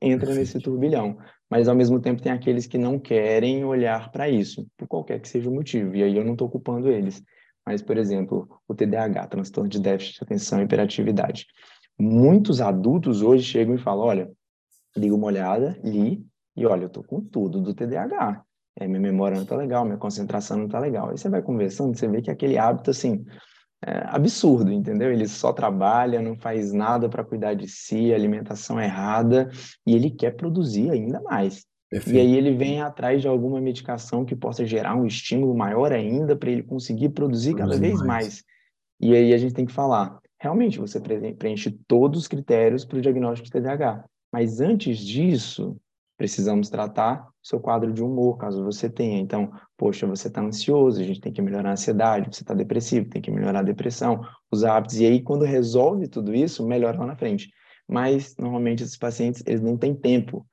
entra nesse turbilhão. Mas, ao mesmo tempo, tem aqueles que não querem olhar para isso, por qualquer que seja o motivo, e aí eu não estou culpando eles. Mas, por exemplo, o TDAH, transtorno de déficit de atenção e hiperatividade. Muitos adultos hoje chegam e falam, olha, ligo uma olhada, li, e olha, eu tô com tudo do TDAH. É, minha memória não tá legal, minha concentração não tá legal. Aí você vai conversando, você vê que aquele hábito, assim, é absurdo, entendeu? Ele só trabalha, não faz nada para cuidar de si, alimentação errada, e ele quer produzir ainda mais. Perfeito. E aí ele vem atrás de alguma medicação que possa gerar um estímulo maior ainda para ele conseguir produzir cada vez mais. mais. E aí a gente tem que falar, realmente você preenche todos os critérios para o diagnóstico de TDAH. Mas antes disso, precisamos tratar seu quadro de humor, caso você tenha. Então, poxa, você está ansioso, a gente tem que melhorar a ansiedade, você está depressivo, tem que melhorar a depressão, os hábitos. E aí, quando resolve tudo isso, melhora lá na frente. Mas, normalmente, esses pacientes, eles não têm tempo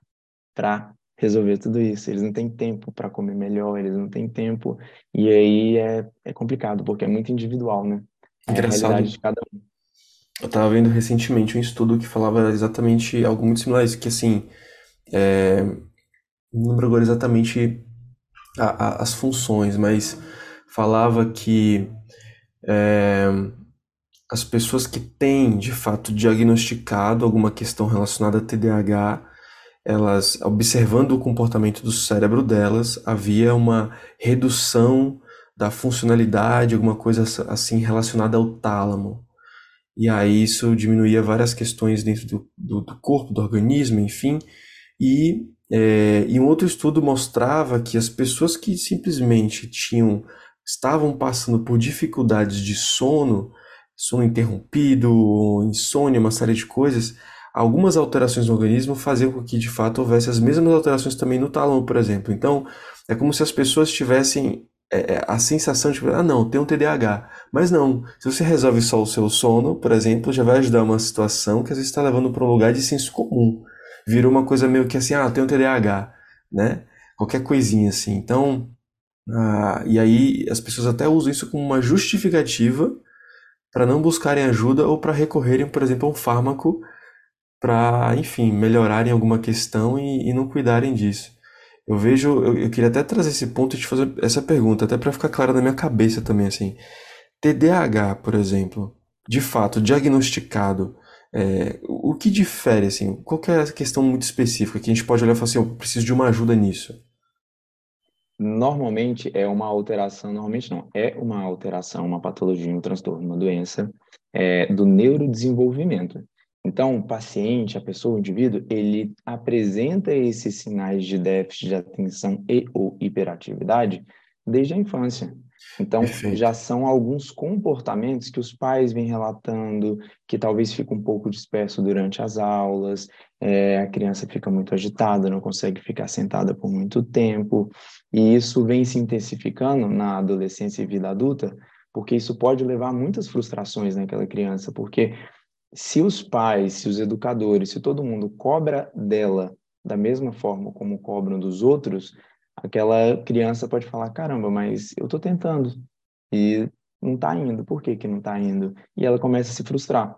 para resolver tudo isso. Eles não têm tempo para comer melhor, eles não têm tempo. E aí é, é complicado, porque é muito individual, né? É a Engraçado. realidade de cada um. Eu estava vendo recentemente um estudo que falava exatamente algo muito similar a isso, que assim, é, não lembro agora exatamente a- a- as funções, mas falava que é, as pessoas que têm de fato diagnosticado alguma questão relacionada a TDAH, elas, observando o comportamento do cérebro delas, havia uma redução da funcionalidade, alguma coisa assim relacionada ao tálamo. E aí isso diminuía várias questões dentro do, do, do corpo, do organismo, enfim. E, é, e um outro estudo mostrava que as pessoas que simplesmente tinham, estavam passando por dificuldades de sono, sono interrompido, insônia, uma série de coisas, algumas alterações no organismo faziam com que de fato houvesse as mesmas alterações também no tálamo, por exemplo. Então, é como se as pessoas tivessem é, a sensação de, ah, não, tem um TDAH. Mas não, se você resolve só o seu sono, por exemplo, já vai ajudar uma situação que às vezes está levando para um lugar de senso comum. Virou uma coisa meio que assim, ah, tem um TDAH, né? Qualquer coisinha assim. Então, ah, e aí as pessoas até usam isso como uma justificativa para não buscarem ajuda ou para recorrerem, por exemplo, a um fármaco para, enfim, melhorarem alguma questão e, e não cuidarem disso. Eu vejo, eu, eu, queria até trazer esse ponto e te fazer essa pergunta, até para ficar clara na minha cabeça também, assim. TDAH, por exemplo, de fato, diagnosticado, é, o que difere, assim? Qual que é a questão muito específica que a gente pode olhar e falar assim, eu preciso de uma ajuda nisso? Normalmente é uma alteração, normalmente não, é uma alteração, uma patologia, um transtorno, uma doença é, do neurodesenvolvimento. Então, o paciente, a pessoa, o indivíduo, ele apresenta esses sinais de déficit de atenção e ou hiperatividade desde a infância. Então, Perfeito. já são alguns comportamentos que os pais vêm relatando, que talvez fica um pouco disperso durante as aulas, é, a criança fica muito agitada, não consegue ficar sentada por muito tempo, e isso vem se intensificando na adolescência e vida adulta, porque isso pode levar a muitas frustrações naquela criança, porque se os pais, se os educadores, se todo mundo cobra dela da mesma forma como cobram dos outros, aquela criança pode falar: caramba, mas eu estou tentando e não está indo. Por que, que não está indo? E ela começa a se frustrar,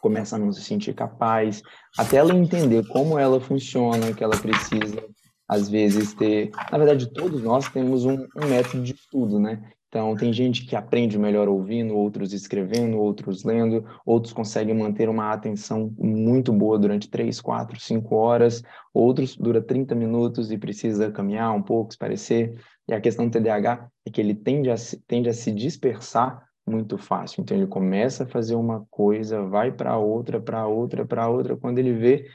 começa a não se sentir capaz, até ela entender como ela funciona, que ela precisa, às vezes, ter. Na verdade, todos nós temos um, um método de estudo, né? Então, tem gente que aprende melhor ouvindo, outros escrevendo, outros lendo, outros conseguem manter uma atenção muito boa durante 3, 4, 5 horas, outros dura 30 minutos e precisa caminhar um pouco, se parecer. E a questão do TDAH é que ele tende a, tende a se dispersar muito fácil. Então, ele começa a fazer uma coisa, vai para outra, para outra, para outra. Quando ele vê,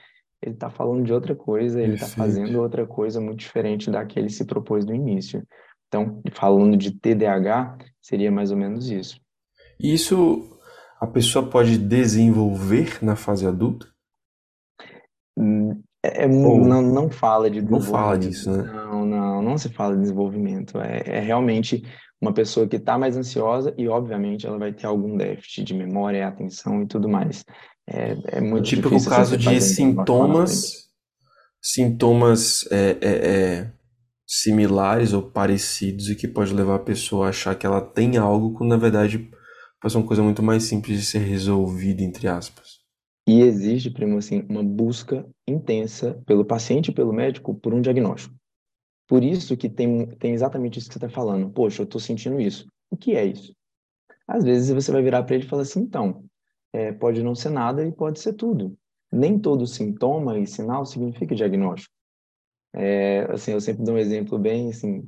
ele está falando de outra coisa, ele está fazendo outra coisa muito diferente da que ele se propôs no início. Então, falando de TDAH, seria mais ou menos isso. E isso a pessoa pode desenvolver na fase adulta? Hum, é, é não, não fala de Não fala disso, né? Não, não, não se fala de desenvolvimento. É, é realmente uma pessoa que está mais ansiosa e, obviamente, ela vai ter algum déficit de memória, atenção e tudo mais. É, é muito tipo difícil. Tipo o caso de sintomas, sintomas é, é, é similares ou parecidos e que pode levar a pessoa a achar que ela tem algo, quando na verdade pode ser uma coisa muito mais simples de ser resolvida, entre aspas. E existe, primo, assim, uma busca intensa pelo paciente e pelo médico por um diagnóstico. Por isso que tem, tem exatamente isso que você está falando. Poxa, eu estou sentindo isso. O que é isso? Às vezes você vai virar para ele e falar assim, então, é, pode não ser nada e pode ser tudo. Nem todo sintoma e sinal significa diagnóstico. É, assim, eu sempre dou um exemplo bem, assim,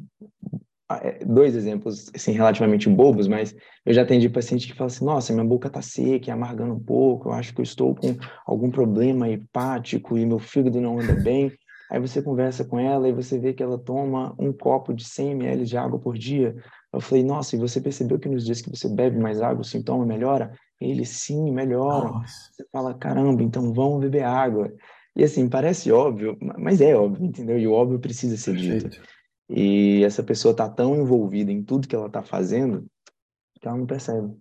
é, dois exemplos, assim, relativamente bobos, mas eu já atendi paciente que fala assim, nossa, minha boca tá seca, amargando um pouco, eu acho que eu estou com algum problema hepático e meu fígado não anda bem. Aí você conversa com ela e você vê que ela toma um copo de 100 ml de água por dia. Eu falei, nossa, e você percebeu que nos dias que você bebe mais água, o sintoma melhora? Ele, sim, melhora. Nossa. Você fala, caramba, então vamos beber água. E assim, parece óbvio, mas é óbvio, entendeu? E o óbvio precisa ser Perfeito. dito. E essa pessoa está tão envolvida em tudo que ela está fazendo que ela não percebe.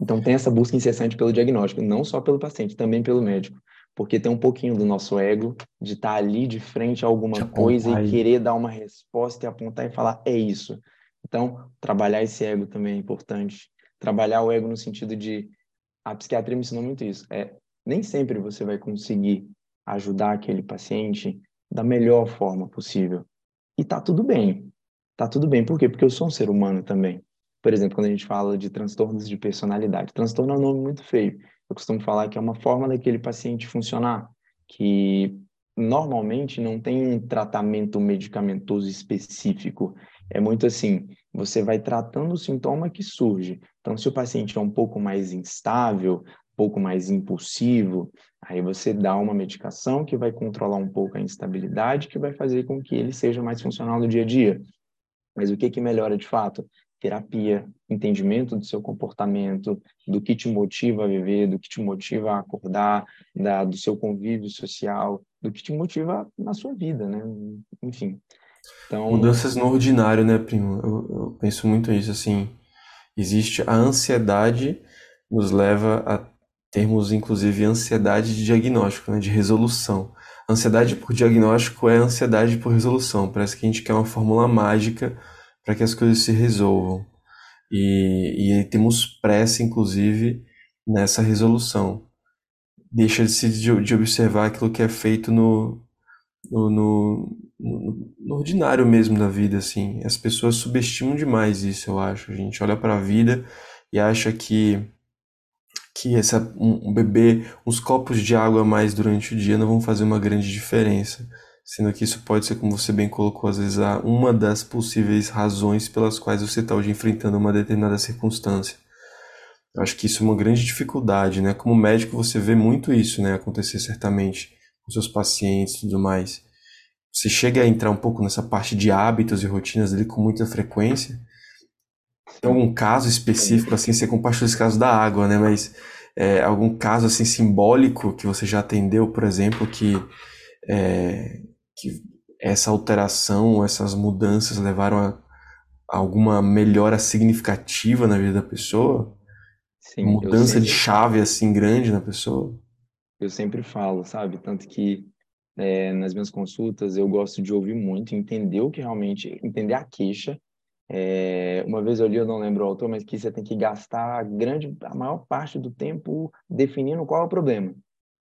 Então tem essa busca incessante pelo diagnóstico, não só pelo paciente, também pelo médico. Porque tem um pouquinho do nosso ego de estar tá ali de frente a alguma coisa e querer dar uma resposta e apontar e falar, é isso. Então, trabalhar esse ego também é importante. Trabalhar o ego no sentido de. A psiquiatria me ensinou muito isso. É, nem sempre você vai conseguir ajudar aquele paciente da melhor forma possível. E tá tudo bem. Tá tudo bem. Por quê? Porque eu sou um ser humano também. Por exemplo, quando a gente fala de transtornos de personalidade. Transtorno é um nome muito feio. Eu costumo falar que é uma forma daquele paciente funcionar, que normalmente não tem um tratamento medicamentoso específico. É muito assim, você vai tratando o sintoma que surge. Então, se o paciente é um pouco mais instável, pouco mais impulsivo, aí você dá uma medicação que vai controlar um pouco a instabilidade, que vai fazer com que ele seja mais funcional no dia a dia. Mas o que que melhora de fato? Terapia, entendimento do seu comportamento, do que te motiva a viver, do que te motiva a acordar, da, do seu convívio social, do que te motiva na sua vida, né? Enfim. Então, Mudanças no ordinário, né, primo? Eu, eu penso muito nisso, assim. Existe a ansiedade nos leva a termos inclusive ansiedade de diagnóstico, né, de resolução. Ansiedade por diagnóstico é ansiedade por resolução. Parece que a gente quer uma fórmula mágica para que as coisas se resolvam. E, e temos pressa, inclusive, nessa resolução. Deixa de, de, observar aquilo que é feito no, no, no, no ordinário mesmo da vida, assim. As pessoas subestimam demais isso, eu acho. A gente olha para a vida e acha que que essa, um, beber uns copos de água a mais durante o dia não vão fazer uma grande diferença. Sendo que isso pode ser, como você bem colocou, às vezes, uma das possíveis razões pelas quais você está hoje enfrentando uma determinada circunstância. Eu acho que isso é uma grande dificuldade, né? Como médico você vê muito isso, né, acontecer certamente com seus pacientes e tudo mais. Você chega a entrar um pouco nessa parte de hábitos e rotinas ali com muita frequência. Tem algum caso específico, assim, você compartilhou esse caso da água, né? Mas é, algum caso, assim, simbólico que você já atendeu, por exemplo, que, é, que essa alteração, essas mudanças levaram a, a alguma melhora significativa na vida da pessoa? Sim, Mudança sempre, de chave, assim, grande na pessoa? eu sempre falo, sabe? Tanto que é, nas minhas consultas eu gosto de ouvir muito, entender o que realmente, entender a queixa. É, uma vez eu li, eu não lembro o autor, mas que você tem que gastar a grande, a maior parte do tempo definindo qual é o problema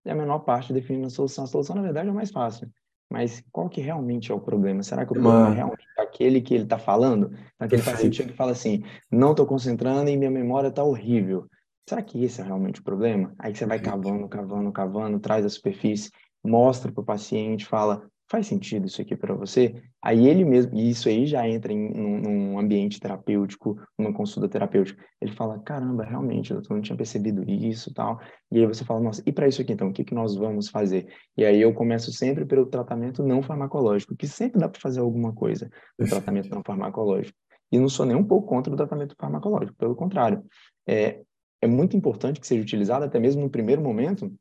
e a menor parte definindo a solução. A solução, na verdade, é mais fácil. Mas qual que realmente é o problema? Será que o problema é Uma... realmente aquele que ele está falando? Aquele paciente Perfeito. chega e fala assim, não estou concentrando e minha memória está horrível. Será que esse é realmente o problema? Aí você vai cavando, cavando, cavando, traz a superfície, mostra para o paciente, fala, faz sentido isso aqui para você? Aí ele mesmo, e isso aí já entra em num, num ambiente terapêutico, numa consulta terapêutica. Ele fala, caramba, realmente, doutor, eu não tinha percebido isso, tal. E aí você fala, nossa, e para isso aqui então, o que que nós vamos fazer? E aí eu começo sempre pelo tratamento não farmacológico, que sempre dá para fazer alguma coisa no tratamento não farmacológico. E não sou nem um pouco contra o tratamento farmacológico, pelo contrário. É, é muito importante que seja utilizado até mesmo no primeiro momento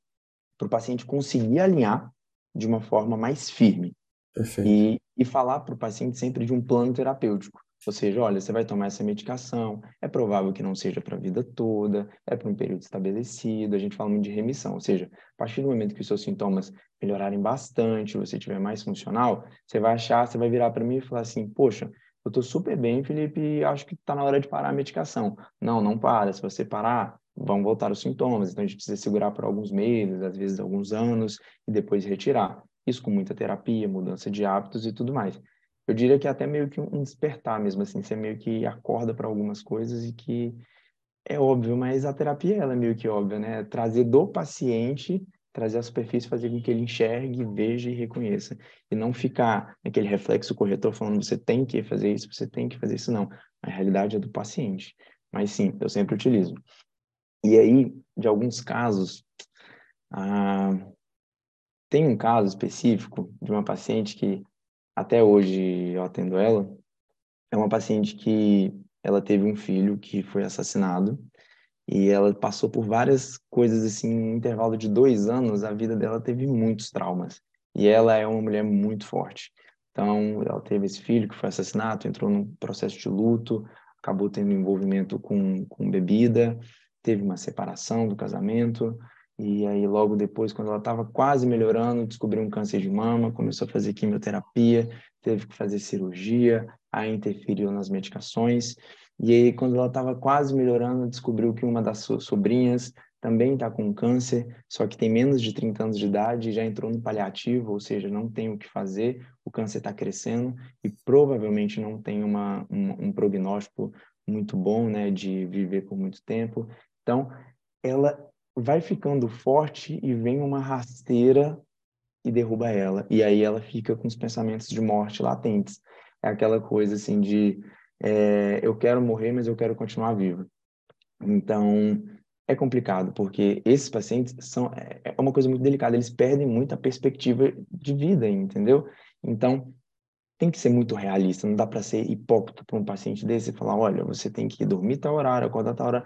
para o paciente conseguir alinhar de uma forma mais firme Perfeito. e, e falar para o paciente sempre de um plano terapêutico. Ou seja, olha, você vai tomar essa medicação, é provável que não seja para a vida toda, é para um período estabelecido, a gente fala muito de remissão, ou seja, a partir do momento que os seus sintomas melhorarem bastante, você tiver mais funcional, você vai achar, você vai virar para mim e falar assim, poxa, eu estou super bem, Felipe, acho que está na hora de parar a medicação. Não, não para, se você parar, vão voltar os sintomas, então a gente precisa segurar por alguns meses, às vezes alguns anos, e depois retirar. Isso com muita terapia, mudança de hábitos e tudo mais. Eu diria que é até meio que um despertar mesmo, assim, você meio que acorda para algumas coisas e que é óbvio, mas a terapia ela é meio que óbvia, né? Trazer do paciente, trazer a superfície, fazer com que ele enxergue, veja e reconheça. E não ficar naquele reflexo corretor falando você tem que fazer isso, você tem que fazer isso, não. A realidade é do paciente. Mas sim, eu sempre utilizo. E aí, de alguns casos, ah, tem um caso específico de uma paciente que até hoje eu atendo ela. É uma paciente que ela teve um filho que foi assassinado e ela passou por várias coisas assim, em um intervalo de dois anos, a vida dela teve muitos traumas. E ela é uma mulher muito forte. Então, ela teve esse filho que foi assassinado, entrou num processo de luto, acabou tendo envolvimento com, com bebida, teve uma separação do casamento, e aí logo depois, quando ela estava quase melhorando, descobriu um câncer de mama, começou a fazer quimioterapia, teve que fazer cirurgia, aí interferiu nas medicações, e aí, quando ela estava quase melhorando, descobriu que uma das sobrinhas também está com câncer, só que tem menos de 30 anos de idade e já entrou no paliativo, ou seja, não tem o que fazer, o câncer está crescendo e provavelmente não tem uma, um, um prognóstico muito bom, né, de viver por muito tempo. Então, ela vai ficando forte e vem uma rasteira e derruba ela. E aí ela fica com os pensamentos de morte latentes. É aquela coisa assim de é, eu quero morrer, mas eu quero continuar vivo. Então, é complicado, porque esses pacientes são é, é uma coisa muito delicada, eles perdem muito a perspectiva de vida, entendeu? Então, tem que ser muito realista, não dá para ser hipócrita para um paciente desse e falar, olha, você tem que dormir tal horário, acordar tal hora.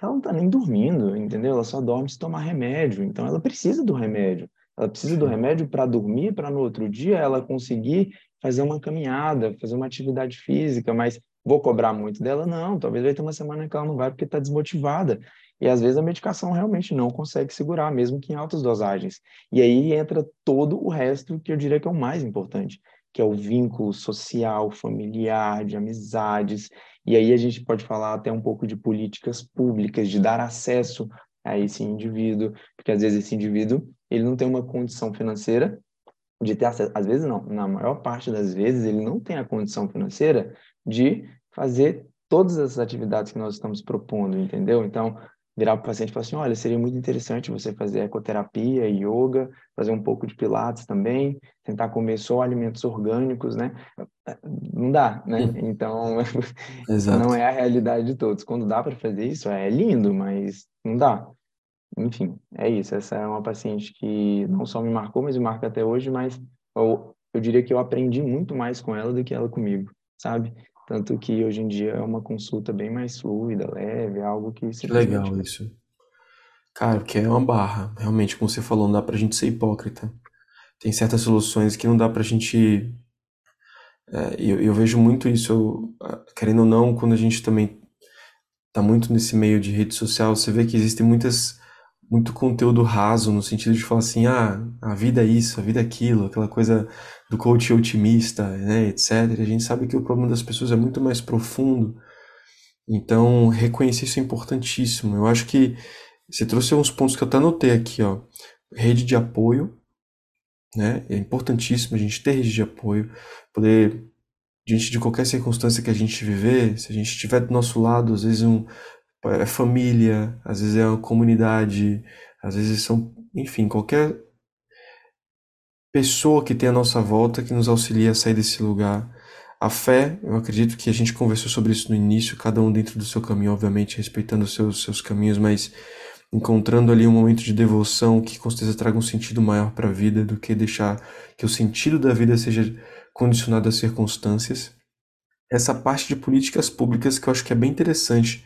Ela não está nem dormindo, entendeu? Ela só dorme se tomar remédio, então ela precisa do remédio. Ela precisa do remédio para dormir, para no outro dia ela conseguir fazer uma caminhada, fazer uma atividade física, mas vou cobrar muito dela? Não, talvez vai ter uma semana que ela não vai porque está desmotivada. E às vezes a medicação realmente não consegue segurar, mesmo que em altas dosagens. E aí entra todo o resto que eu diria que é o mais importante, que é o vínculo social, familiar, de amizades. E aí a gente pode falar até um pouco de políticas públicas, de dar acesso a esse indivíduo, porque às vezes esse indivíduo ele não tem uma condição financeira de ter acesso, às vezes não, na maior parte das vezes ele não tem a condição financeira de fazer todas essas atividades que nós estamos propondo, entendeu? Então, virar para o paciente e falar assim, olha, seria muito interessante você fazer ecoterapia, yoga, fazer um pouco de pilates também, tentar comer só alimentos orgânicos, né? Não dá, né? Então, não é a realidade de todos. Quando dá para fazer isso, é lindo, mas não dá. Enfim, é isso. Essa é uma paciente que não só me marcou, mas me marca até hoje, mas eu, eu diria que eu aprendi muito mais com ela do que ela comigo, sabe? Tanto que hoje em dia é uma consulta bem mais fluida, leve, algo que se Legal isso. Cara, porque é uma barra. Realmente, como você falou, não dá pra gente ser hipócrita. Tem certas soluções que não dá pra gente. É, eu, eu vejo muito isso, eu, querendo ou não, quando a gente também tá muito nesse meio de rede social, você vê que existem muitas muito conteúdo raso no sentido de falar assim, ah, a vida é isso, a vida é aquilo, aquela coisa do coach otimista, né, etc. A gente sabe que o problema das pessoas é muito mais profundo. Então, reconhecer isso é importantíssimo. Eu acho que você trouxe uns pontos que eu até anotei aqui, ó. Rede de apoio, né? É importantíssimo a gente ter rede de apoio, poder diante de qualquer circunstância que a gente viver, se a gente estiver do nosso lado, às vezes um é família, às vezes é uma comunidade, às vezes são, enfim, qualquer pessoa que tem a nossa volta que nos auxilia a sair desse lugar. A fé, eu acredito que a gente conversou sobre isso no início, cada um dentro do seu caminho, obviamente, respeitando os seus, seus caminhos, mas encontrando ali um momento de devoção que com certeza traga um sentido maior para a vida do que deixar que o sentido da vida seja condicionado às circunstâncias. Essa parte de políticas públicas que eu acho que é bem interessante,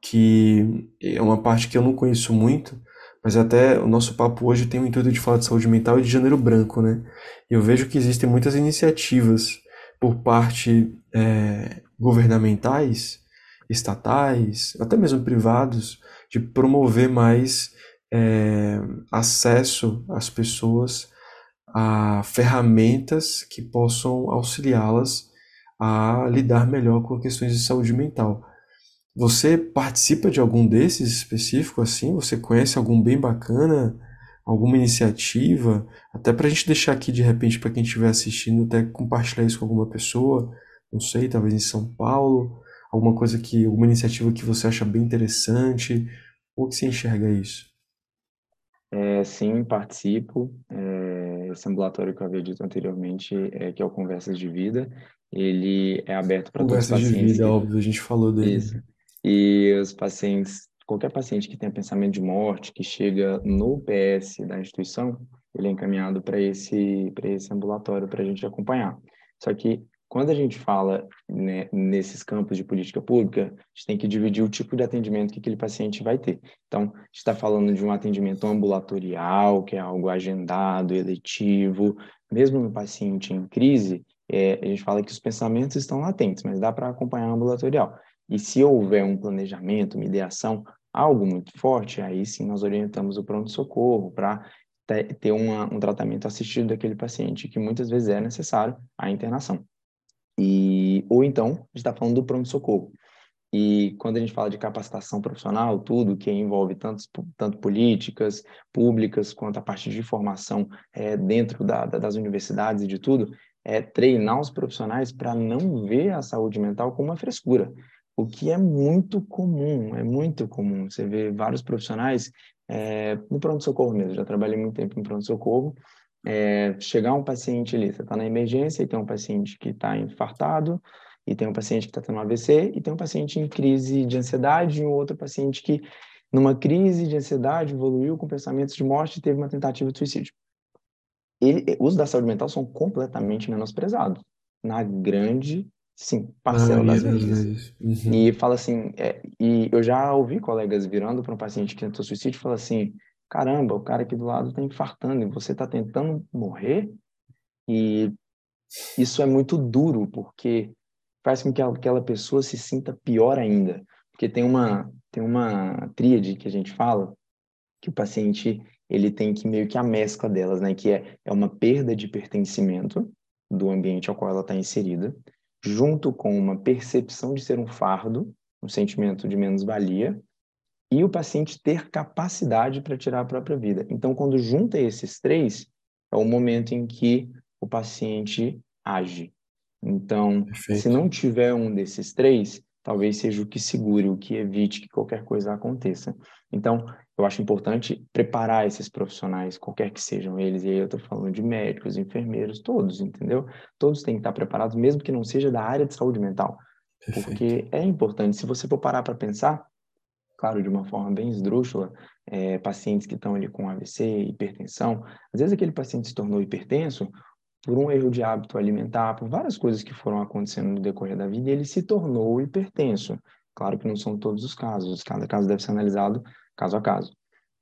que é uma parte que eu não conheço muito, mas até o nosso papo hoje tem o intuito de falar de saúde mental e de janeiro branco, né? Eu vejo que existem muitas iniciativas por parte é, governamentais, estatais, até mesmo privados, de promover mais é, acesso às pessoas a ferramentas que possam auxiliá-las a lidar melhor com questões de saúde mental. Você participa de algum desses específico assim? Você conhece algum bem bacana? Alguma iniciativa? Até para a gente deixar aqui de repente para quem estiver assistindo, até compartilhar isso com alguma pessoa, não sei, talvez em São Paulo, alguma coisa que, alguma iniciativa que você acha bem interessante, ou que você enxerga isso? É, sim, participo. É, esse ambulatório que eu havia dito anteriormente, é, que é o Conversas de Vida, ele é aberto para todos os pacientes. Conversas de Vida, óbvio, a gente falou dele. Isso. E os pacientes, qualquer paciente que tenha pensamento de morte, que chega no PS da instituição, ele é encaminhado para esse, esse ambulatório para a gente acompanhar. Só que quando a gente fala né, nesses campos de política pública, a gente tem que dividir o tipo de atendimento que aquele paciente vai ter. Então, a gente está falando de um atendimento ambulatorial, que é algo agendado, eletivo. Mesmo no paciente em crise, é, a gente fala que os pensamentos estão latentes, mas dá para acompanhar ambulatorial. E se houver um planejamento, uma ideação, algo muito forte, aí sim nós orientamos o pronto-socorro para ter uma, um tratamento assistido daquele paciente, que muitas vezes é necessário a internação. E, ou então, a gente está falando do pronto-socorro. E quando a gente fala de capacitação profissional, tudo que envolve tanto, tanto políticas públicas quanto a parte de formação é, dentro da, da, das universidades e de tudo, é treinar os profissionais para não ver a saúde mental como uma frescura o que é muito comum, é muito comum. Você vê vários profissionais é, no pronto-socorro mesmo, já trabalhei muito tempo em pronto-socorro, é, chegar um paciente ali, você está na emergência e tem um paciente que está infartado, e tem um paciente que está tendo um AVC, e tem um paciente em crise de ansiedade, e um outro paciente que, numa crise de ansiedade, evoluiu com pensamentos de morte e teve uma tentativa de suicídio. Ele, os da saúde mental são completamente menosprezados, na grande Sim, parcela das vezes. Uhum. E fala assim, é, e eu já ouvi colegas virando para um paciente que tentou suicídio e fala assim, caramba, o cara aqui do lado está infartando e você está tentando morrer? E isso é muito duro, porque faz com que aquela pessoa se sinta pior ainda. Porque tem uma, tem uma tríade que a gente fala, que o paciente ele tem que meio que a mescla delas, né? Que é, é uma perda de pertencimento do ambiente ao qual ela está inserida, junto com uma percepção de ser um fardo, um sentimento de menos-valia, e o paciente ter capacidade para tirar a própria vida. Então, quando junta esses três, é o momento em que o paciente age. Então, Perfeito. se não tiver um desses três, talvez seja o que segure, o que evite que qualquer coisa aconteça. Então, eu acho importante preparar esses profissionais, qualquer que sejam eles, e aí eu estou falando de médicos, enfermeiros, todos, entendeu? Todos têm que estar preparados, mesmo que não seja da área de saúde mental. Perfeito. Porque é importante, se você for parar para pensar, claro, de uma forma bem esdrúxula, é, pacientes que estão ali com AVC, hipertensão, às vezes aquele paciente se tornou hipertenso por um erro de hábito alimentar, por várias coisas que foram acontecendo no decorrer da vida, ele se tornou hipertenso. Claro que não são todos os casos, cada caso deve ser analisado caso a caso.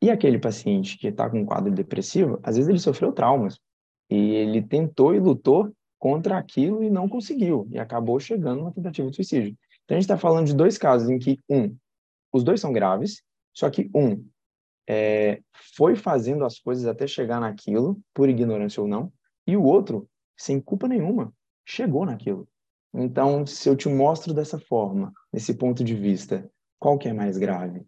E aquele paciente que está com um quadro depressivo, às vezes ele sofreu traumas, e ele tentou e lutou contra aquilo e não conseguiu, e acabou chegando numa tentativa de suicídio. Então a gente está falando de dois casos em que, um, os dois são graves, só que um é, foi fazendo as coisas até chegar naquilo, por ignorância ou não, e o outro, sem culpa nenhuma, chegou naquilo. Então, se eu te mostro dessa forma, nesse ponto de vista, qual que é mais grave?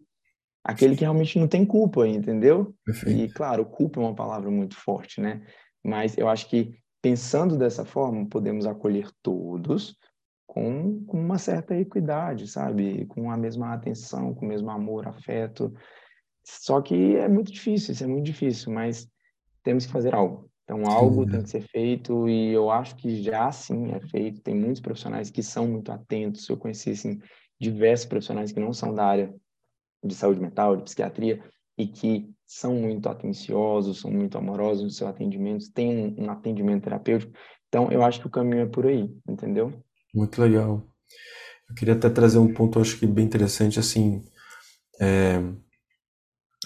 Aquele que realmente não tem culpa, entendeu? Perfeito. E, claro, culpa é uma palavra muito forte, né? Mas eu acho que, pensando dessa forma, podemos acolher todos com, com uma certa equidade, sabe? Com a mesma atenção, com o mesmo amor, afeto. Só que é muito difícil, isso é muito difícil, mas temos que fazer algo. Então, algo tem que ser feito e eu acho que já sim é feito. Tem muitos profissionais que são muito atentos. Eu conheci, assim, diversos profissionais que não são da área de saúde mental, de psiquiatria, e que são muito atenciosos, são muito amorosos nos seus atendimentos, têm um, um atendimento terapêutico. Então, eu acho que o caminho é por aí, entendeu? Muito legal. Eu queria até trazer um ponto, acho que bem interessante, assim, é,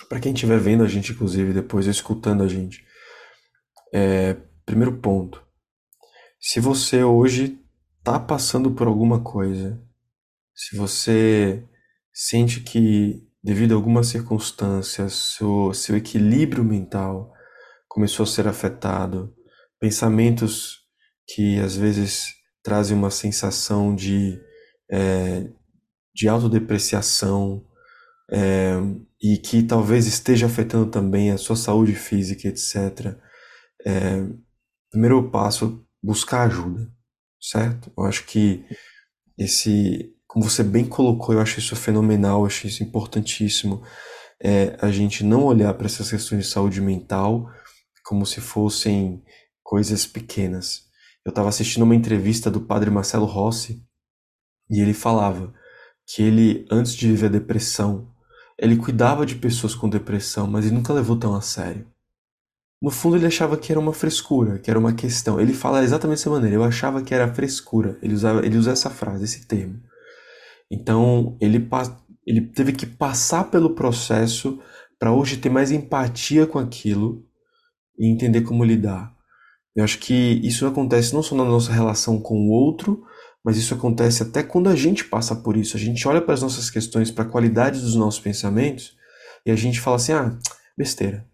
para quem estiver vendo a gente, inclusive, depois escutando a gente, é, primeiro ponto. Se você hoje está passando por alguma coisa, se você sente que, devido a algumas circunstâncias, seu, seu equilíbrio mental começou a ser afetado, pensamentos que às vezes trazem uma sensação de, é, de autodepreciação é, e que talvez esteja afetando também a sua saúde física, etc é, primeiro passo, buscar ajuda, certo? Eu acho que esse, como você bem colocou, eu acho isso fenomenal, eu acho isso importantíssimo, é a gente não olhar para essas questões de saúde mental como se fossem coisas pequenas. Eu estava assistindo uma entrevista do padre Marcelo Rossi e ele falava que ele, antes de viver a depressão, ele cuidava de pessoas com depressão, mas ele nunca levou tão a sério. No fundo, ele achava que era uma frescura, que era uma questão. Ele fala exatamente dessa maneira. Eu achava que era frescura. Ele usava, ele usa essa frase, esse termo. Então, ele, ele teve que passar pelo processo para hoje ter mais empatia com aquilo e entender como lidar. Eu acho que isso acontece não só na nossa relação com o outro, mas isso acontece até quando a gente passa por isso. A gente olha para as nossas questões, para a qualidade dos nossos pensamentos, e a gente fala assim: ah, besteira.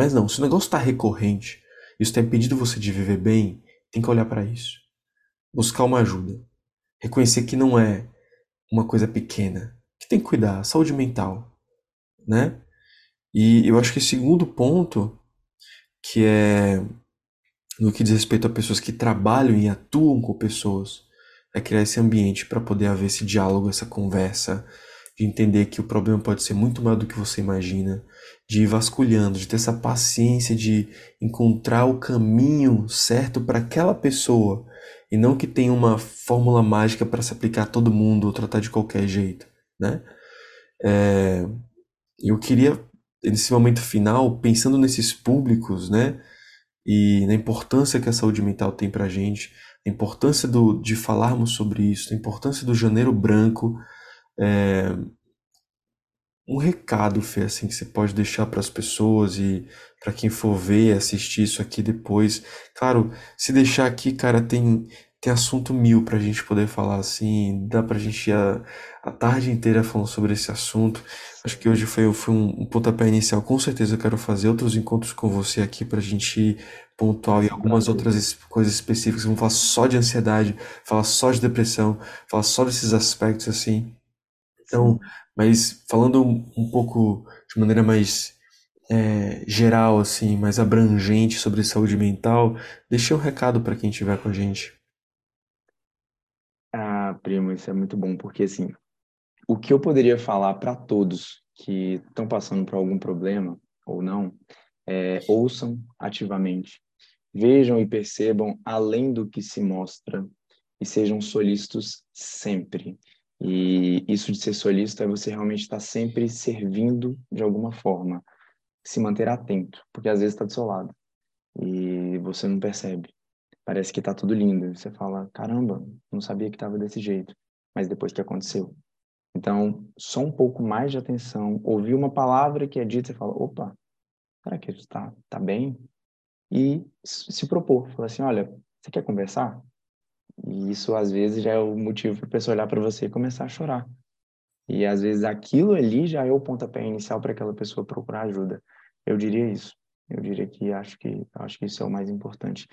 Mas não, se o negócio está recorrente, isso tem impedido você de viver bem, tem que olhar para isso. Buscar uma ajuda. Reconhecer que não é uma coisa pequena, que tem que cuidar, saúde mental, né? E eu acho que o segundo ponto, que é no que diz respeito a pessoas que trabalham e atuam com pessoas, é criar esse ambiente para poder haver esse diálogo, essa conversa, de entender que o problema pode ser muito maior do que você imagina, de ir vasculhando, de ter essa paciência de encontrar o caminho certo para aquela pessoa e não que tenha uma fórmula mágica para se aplicar a todo mundo ou tratar de qualquer jeito, né? É, eu queria nesse momento final, pensando nesses públicos, né, e na importância que a saúde mental tem para gente, a importância do, de falarmos sobre isso, a importância do janeiro branco, é, um recado, Fê, assim, que você pode deixar para as pessoas e para quem for ver, assistir isso aqui depois. Claro, se deixar aqui, cara, tem, tem assunto mil para a gente poder falar assim, dá para a gente ir a, a tarde inteira falando sobre esse assunto. Acho que hoje foi, foi um, um pontapé inicial. Com certeza eu quero fazer outros encontros com você aqui para a gente pontual e algumas outras coisas específicas. Vamos falar só de ansiedade, falar só de depressão, falar só desses aspectos assim. Então, mas falando um pouco de maneira mais é, geral, assim, mais abrangente sobre saúde mental, deixe um recado para quem estiver com a gente. A Primo, isso é muito bom, porque assim, o que eu poderia falar para todos que estão passando por algum problema ou não, é, ouçam ativamente, vejam e percebam além do que se mostra e sejam solícitos sempre. E isso de ser solícito é você realmente estar sempre servindo de alguma forma, se manter atento, porque às vezes está do seu lado e você não percebe. Parece que está tudo lindo. Você fala, caramba, não sabia que estava desse jeito. Mas depois que aconteceu. Então, só um pouco mais de atenção. Ouvir uma palavra que é dita, você fala, opa, será que está tá bem? E se propor. Falar assim, olha, você quer conversar? E isso, às vezes, já é o motivo para a pessoa olhar para você e começar a chorar. E, às vezes, aquilo ali já é o pontapé inicial para aquela pessoa procurar ajuda. Eu diria isso. Eu diria que acho que acho que isso é o mais importante.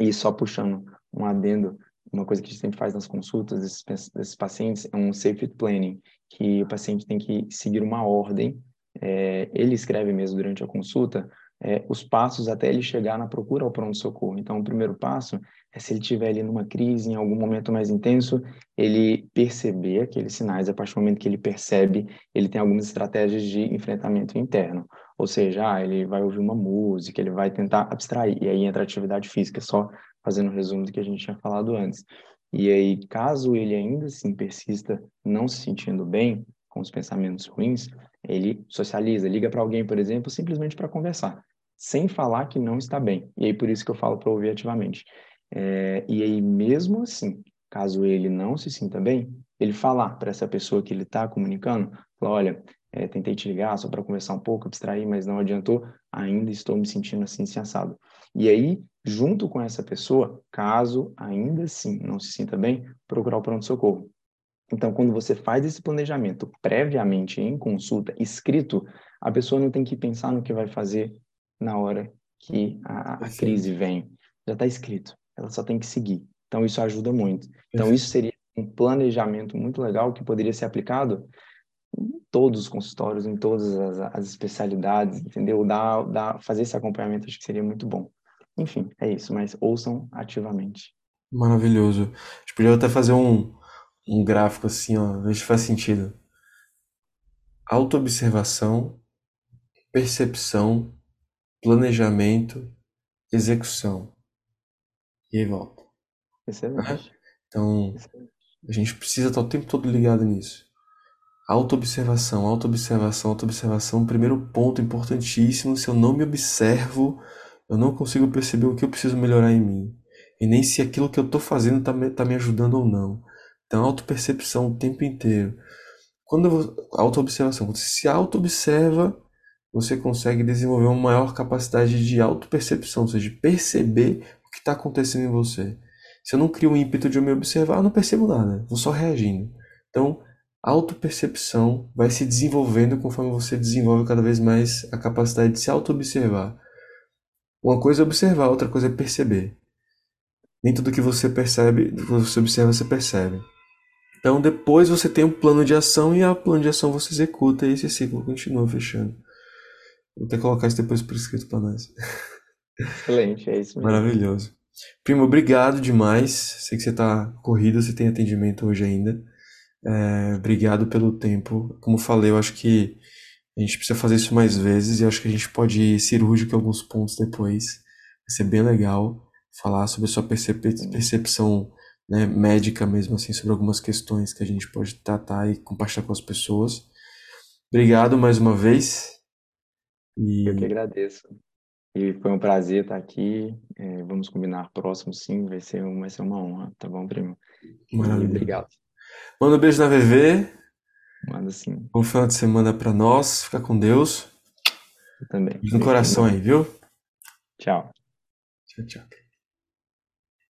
E só puxando um adendo, uma coisa que a gente sempre faz nas consultas desses, desses pacientes é um safety planning, que o paciente tem que seguir uma ordem. É, ele escreve mesmo durante a consulta é, os passos até ele chegar na procura ao pronto-socorro. Então, o primeiro passo é se ele estiver ali numa crise, em algum momento mais intenso, ele perceber aqueles sinais. A partir do momento que ele percebe, ele tem algumas estratégias de enfrentamento interno. Ou seja, ah, ele vai ouvir uma música, ele vai tentar abstrair. E aí entra a atividade física, só fazendo um resumo do que a gente tinha falado antes. E aí, caso ele ainda assim persista não se sentindo bem com os pensamentos ruins, ele socializa, liga para alguém, por exemplo, simplesmente para conversar, sem falar que não está bem. E aí, por isso que eu falo para ouvir ativamente. É, e aí, mesmo assim, caso ele não se sinta bem, ele falar para essa pessoa que ele está comunicando, olha, é, tentei te ligar só para conversar um pouco, abstrair, mas não adiantou, ainda estou me sentindo assim, sensado. E aí, junto com essa pessoa, caso ainda assim não se sinta bem, procurar o pronto-socorro. Então, quando você faz esse planejamento previamente em consulta, escrito, a pessoa não tem que pensar no que vai fazer na hora que a, a crise vem. Já está escrito, ela só tem que seguir. Então, isso ajuda muito. Então, isso seria um planejamento muito legal que poderia ser aplicado em todos os consultórios, em todas as, as especialidades, entendeu? Dar, dar, fazer esse acompanhamento acho que seria muito bom. Enfim, é isso, mas ouçam ativamente. Maravilhoso. A gente podia até fazer um, um gráfico assim, ó, ver se faz sentido. Autoobservação, percepção, planejamento, execução. E aí volta. Excelente. Então, Excelente. a gente precisa estar o tempo todo ligado nisso. Autoobservação, autoobservação, autoobservação. Primeiro ponto importantíssimo: se eu não me observo, eu não consigo perceber o que eu preciso melhorar em mim. E nem se aquilo que eu estou fazendo está me, tá me ajudando ou não. Então, autopercepção o tempo inteiro. Quando autoobservação, quando você se autoobserva, você consegue desenvolver uma maior capacidade de autopercepção, ou seja, de perceber o que está acontecendo em você. Se eu não crio o ímpeto de eu me observar, eu não percebo nada, vou só reagindo. Então, autopercepção vai se desenvolvendo conforme você desenvolve cada vez mais a capacidade de se auto-observar. Uma coisa é observar, outra coisa é perceber. Nem tudo que você percebe, que você observa, você percebe. Então depois você tem um plano de ação e a plano de ação você executa e esse ciclo continua fechando. Vou até colocar isso depois por escrito para nós. Excelente, é isso mesmo. Maravilhoso. Primo, obrigado demais. Sei que você está corrido, você tem atendimento hoje ainda. É, obrigado pelo tempo. Como falei, eu acho que a gente precisa fazer isso mais vezes e acho que a gente pode ir cirúrgico em alguns pontos depois. Vai ser bem legal falar sobre a sua percep percepção né, médica mesmo, assim, sobre algumas questões que a gente pode tratar e compartilhar com as pessoas. Obrigado mais uma vez. E... Eu que agradeço. E foi um prazer estar aqui. É, vamos combinar próximo, sim. Vai ser, vai ser uma honra, tá bom, primo? Maravilha. obrigado. Manda um beijo na VV. Manda sim. Bom final de semana para nós. Fica com Deus. Eu também. No coração aí, viu? Tchau. Tchau, tchau.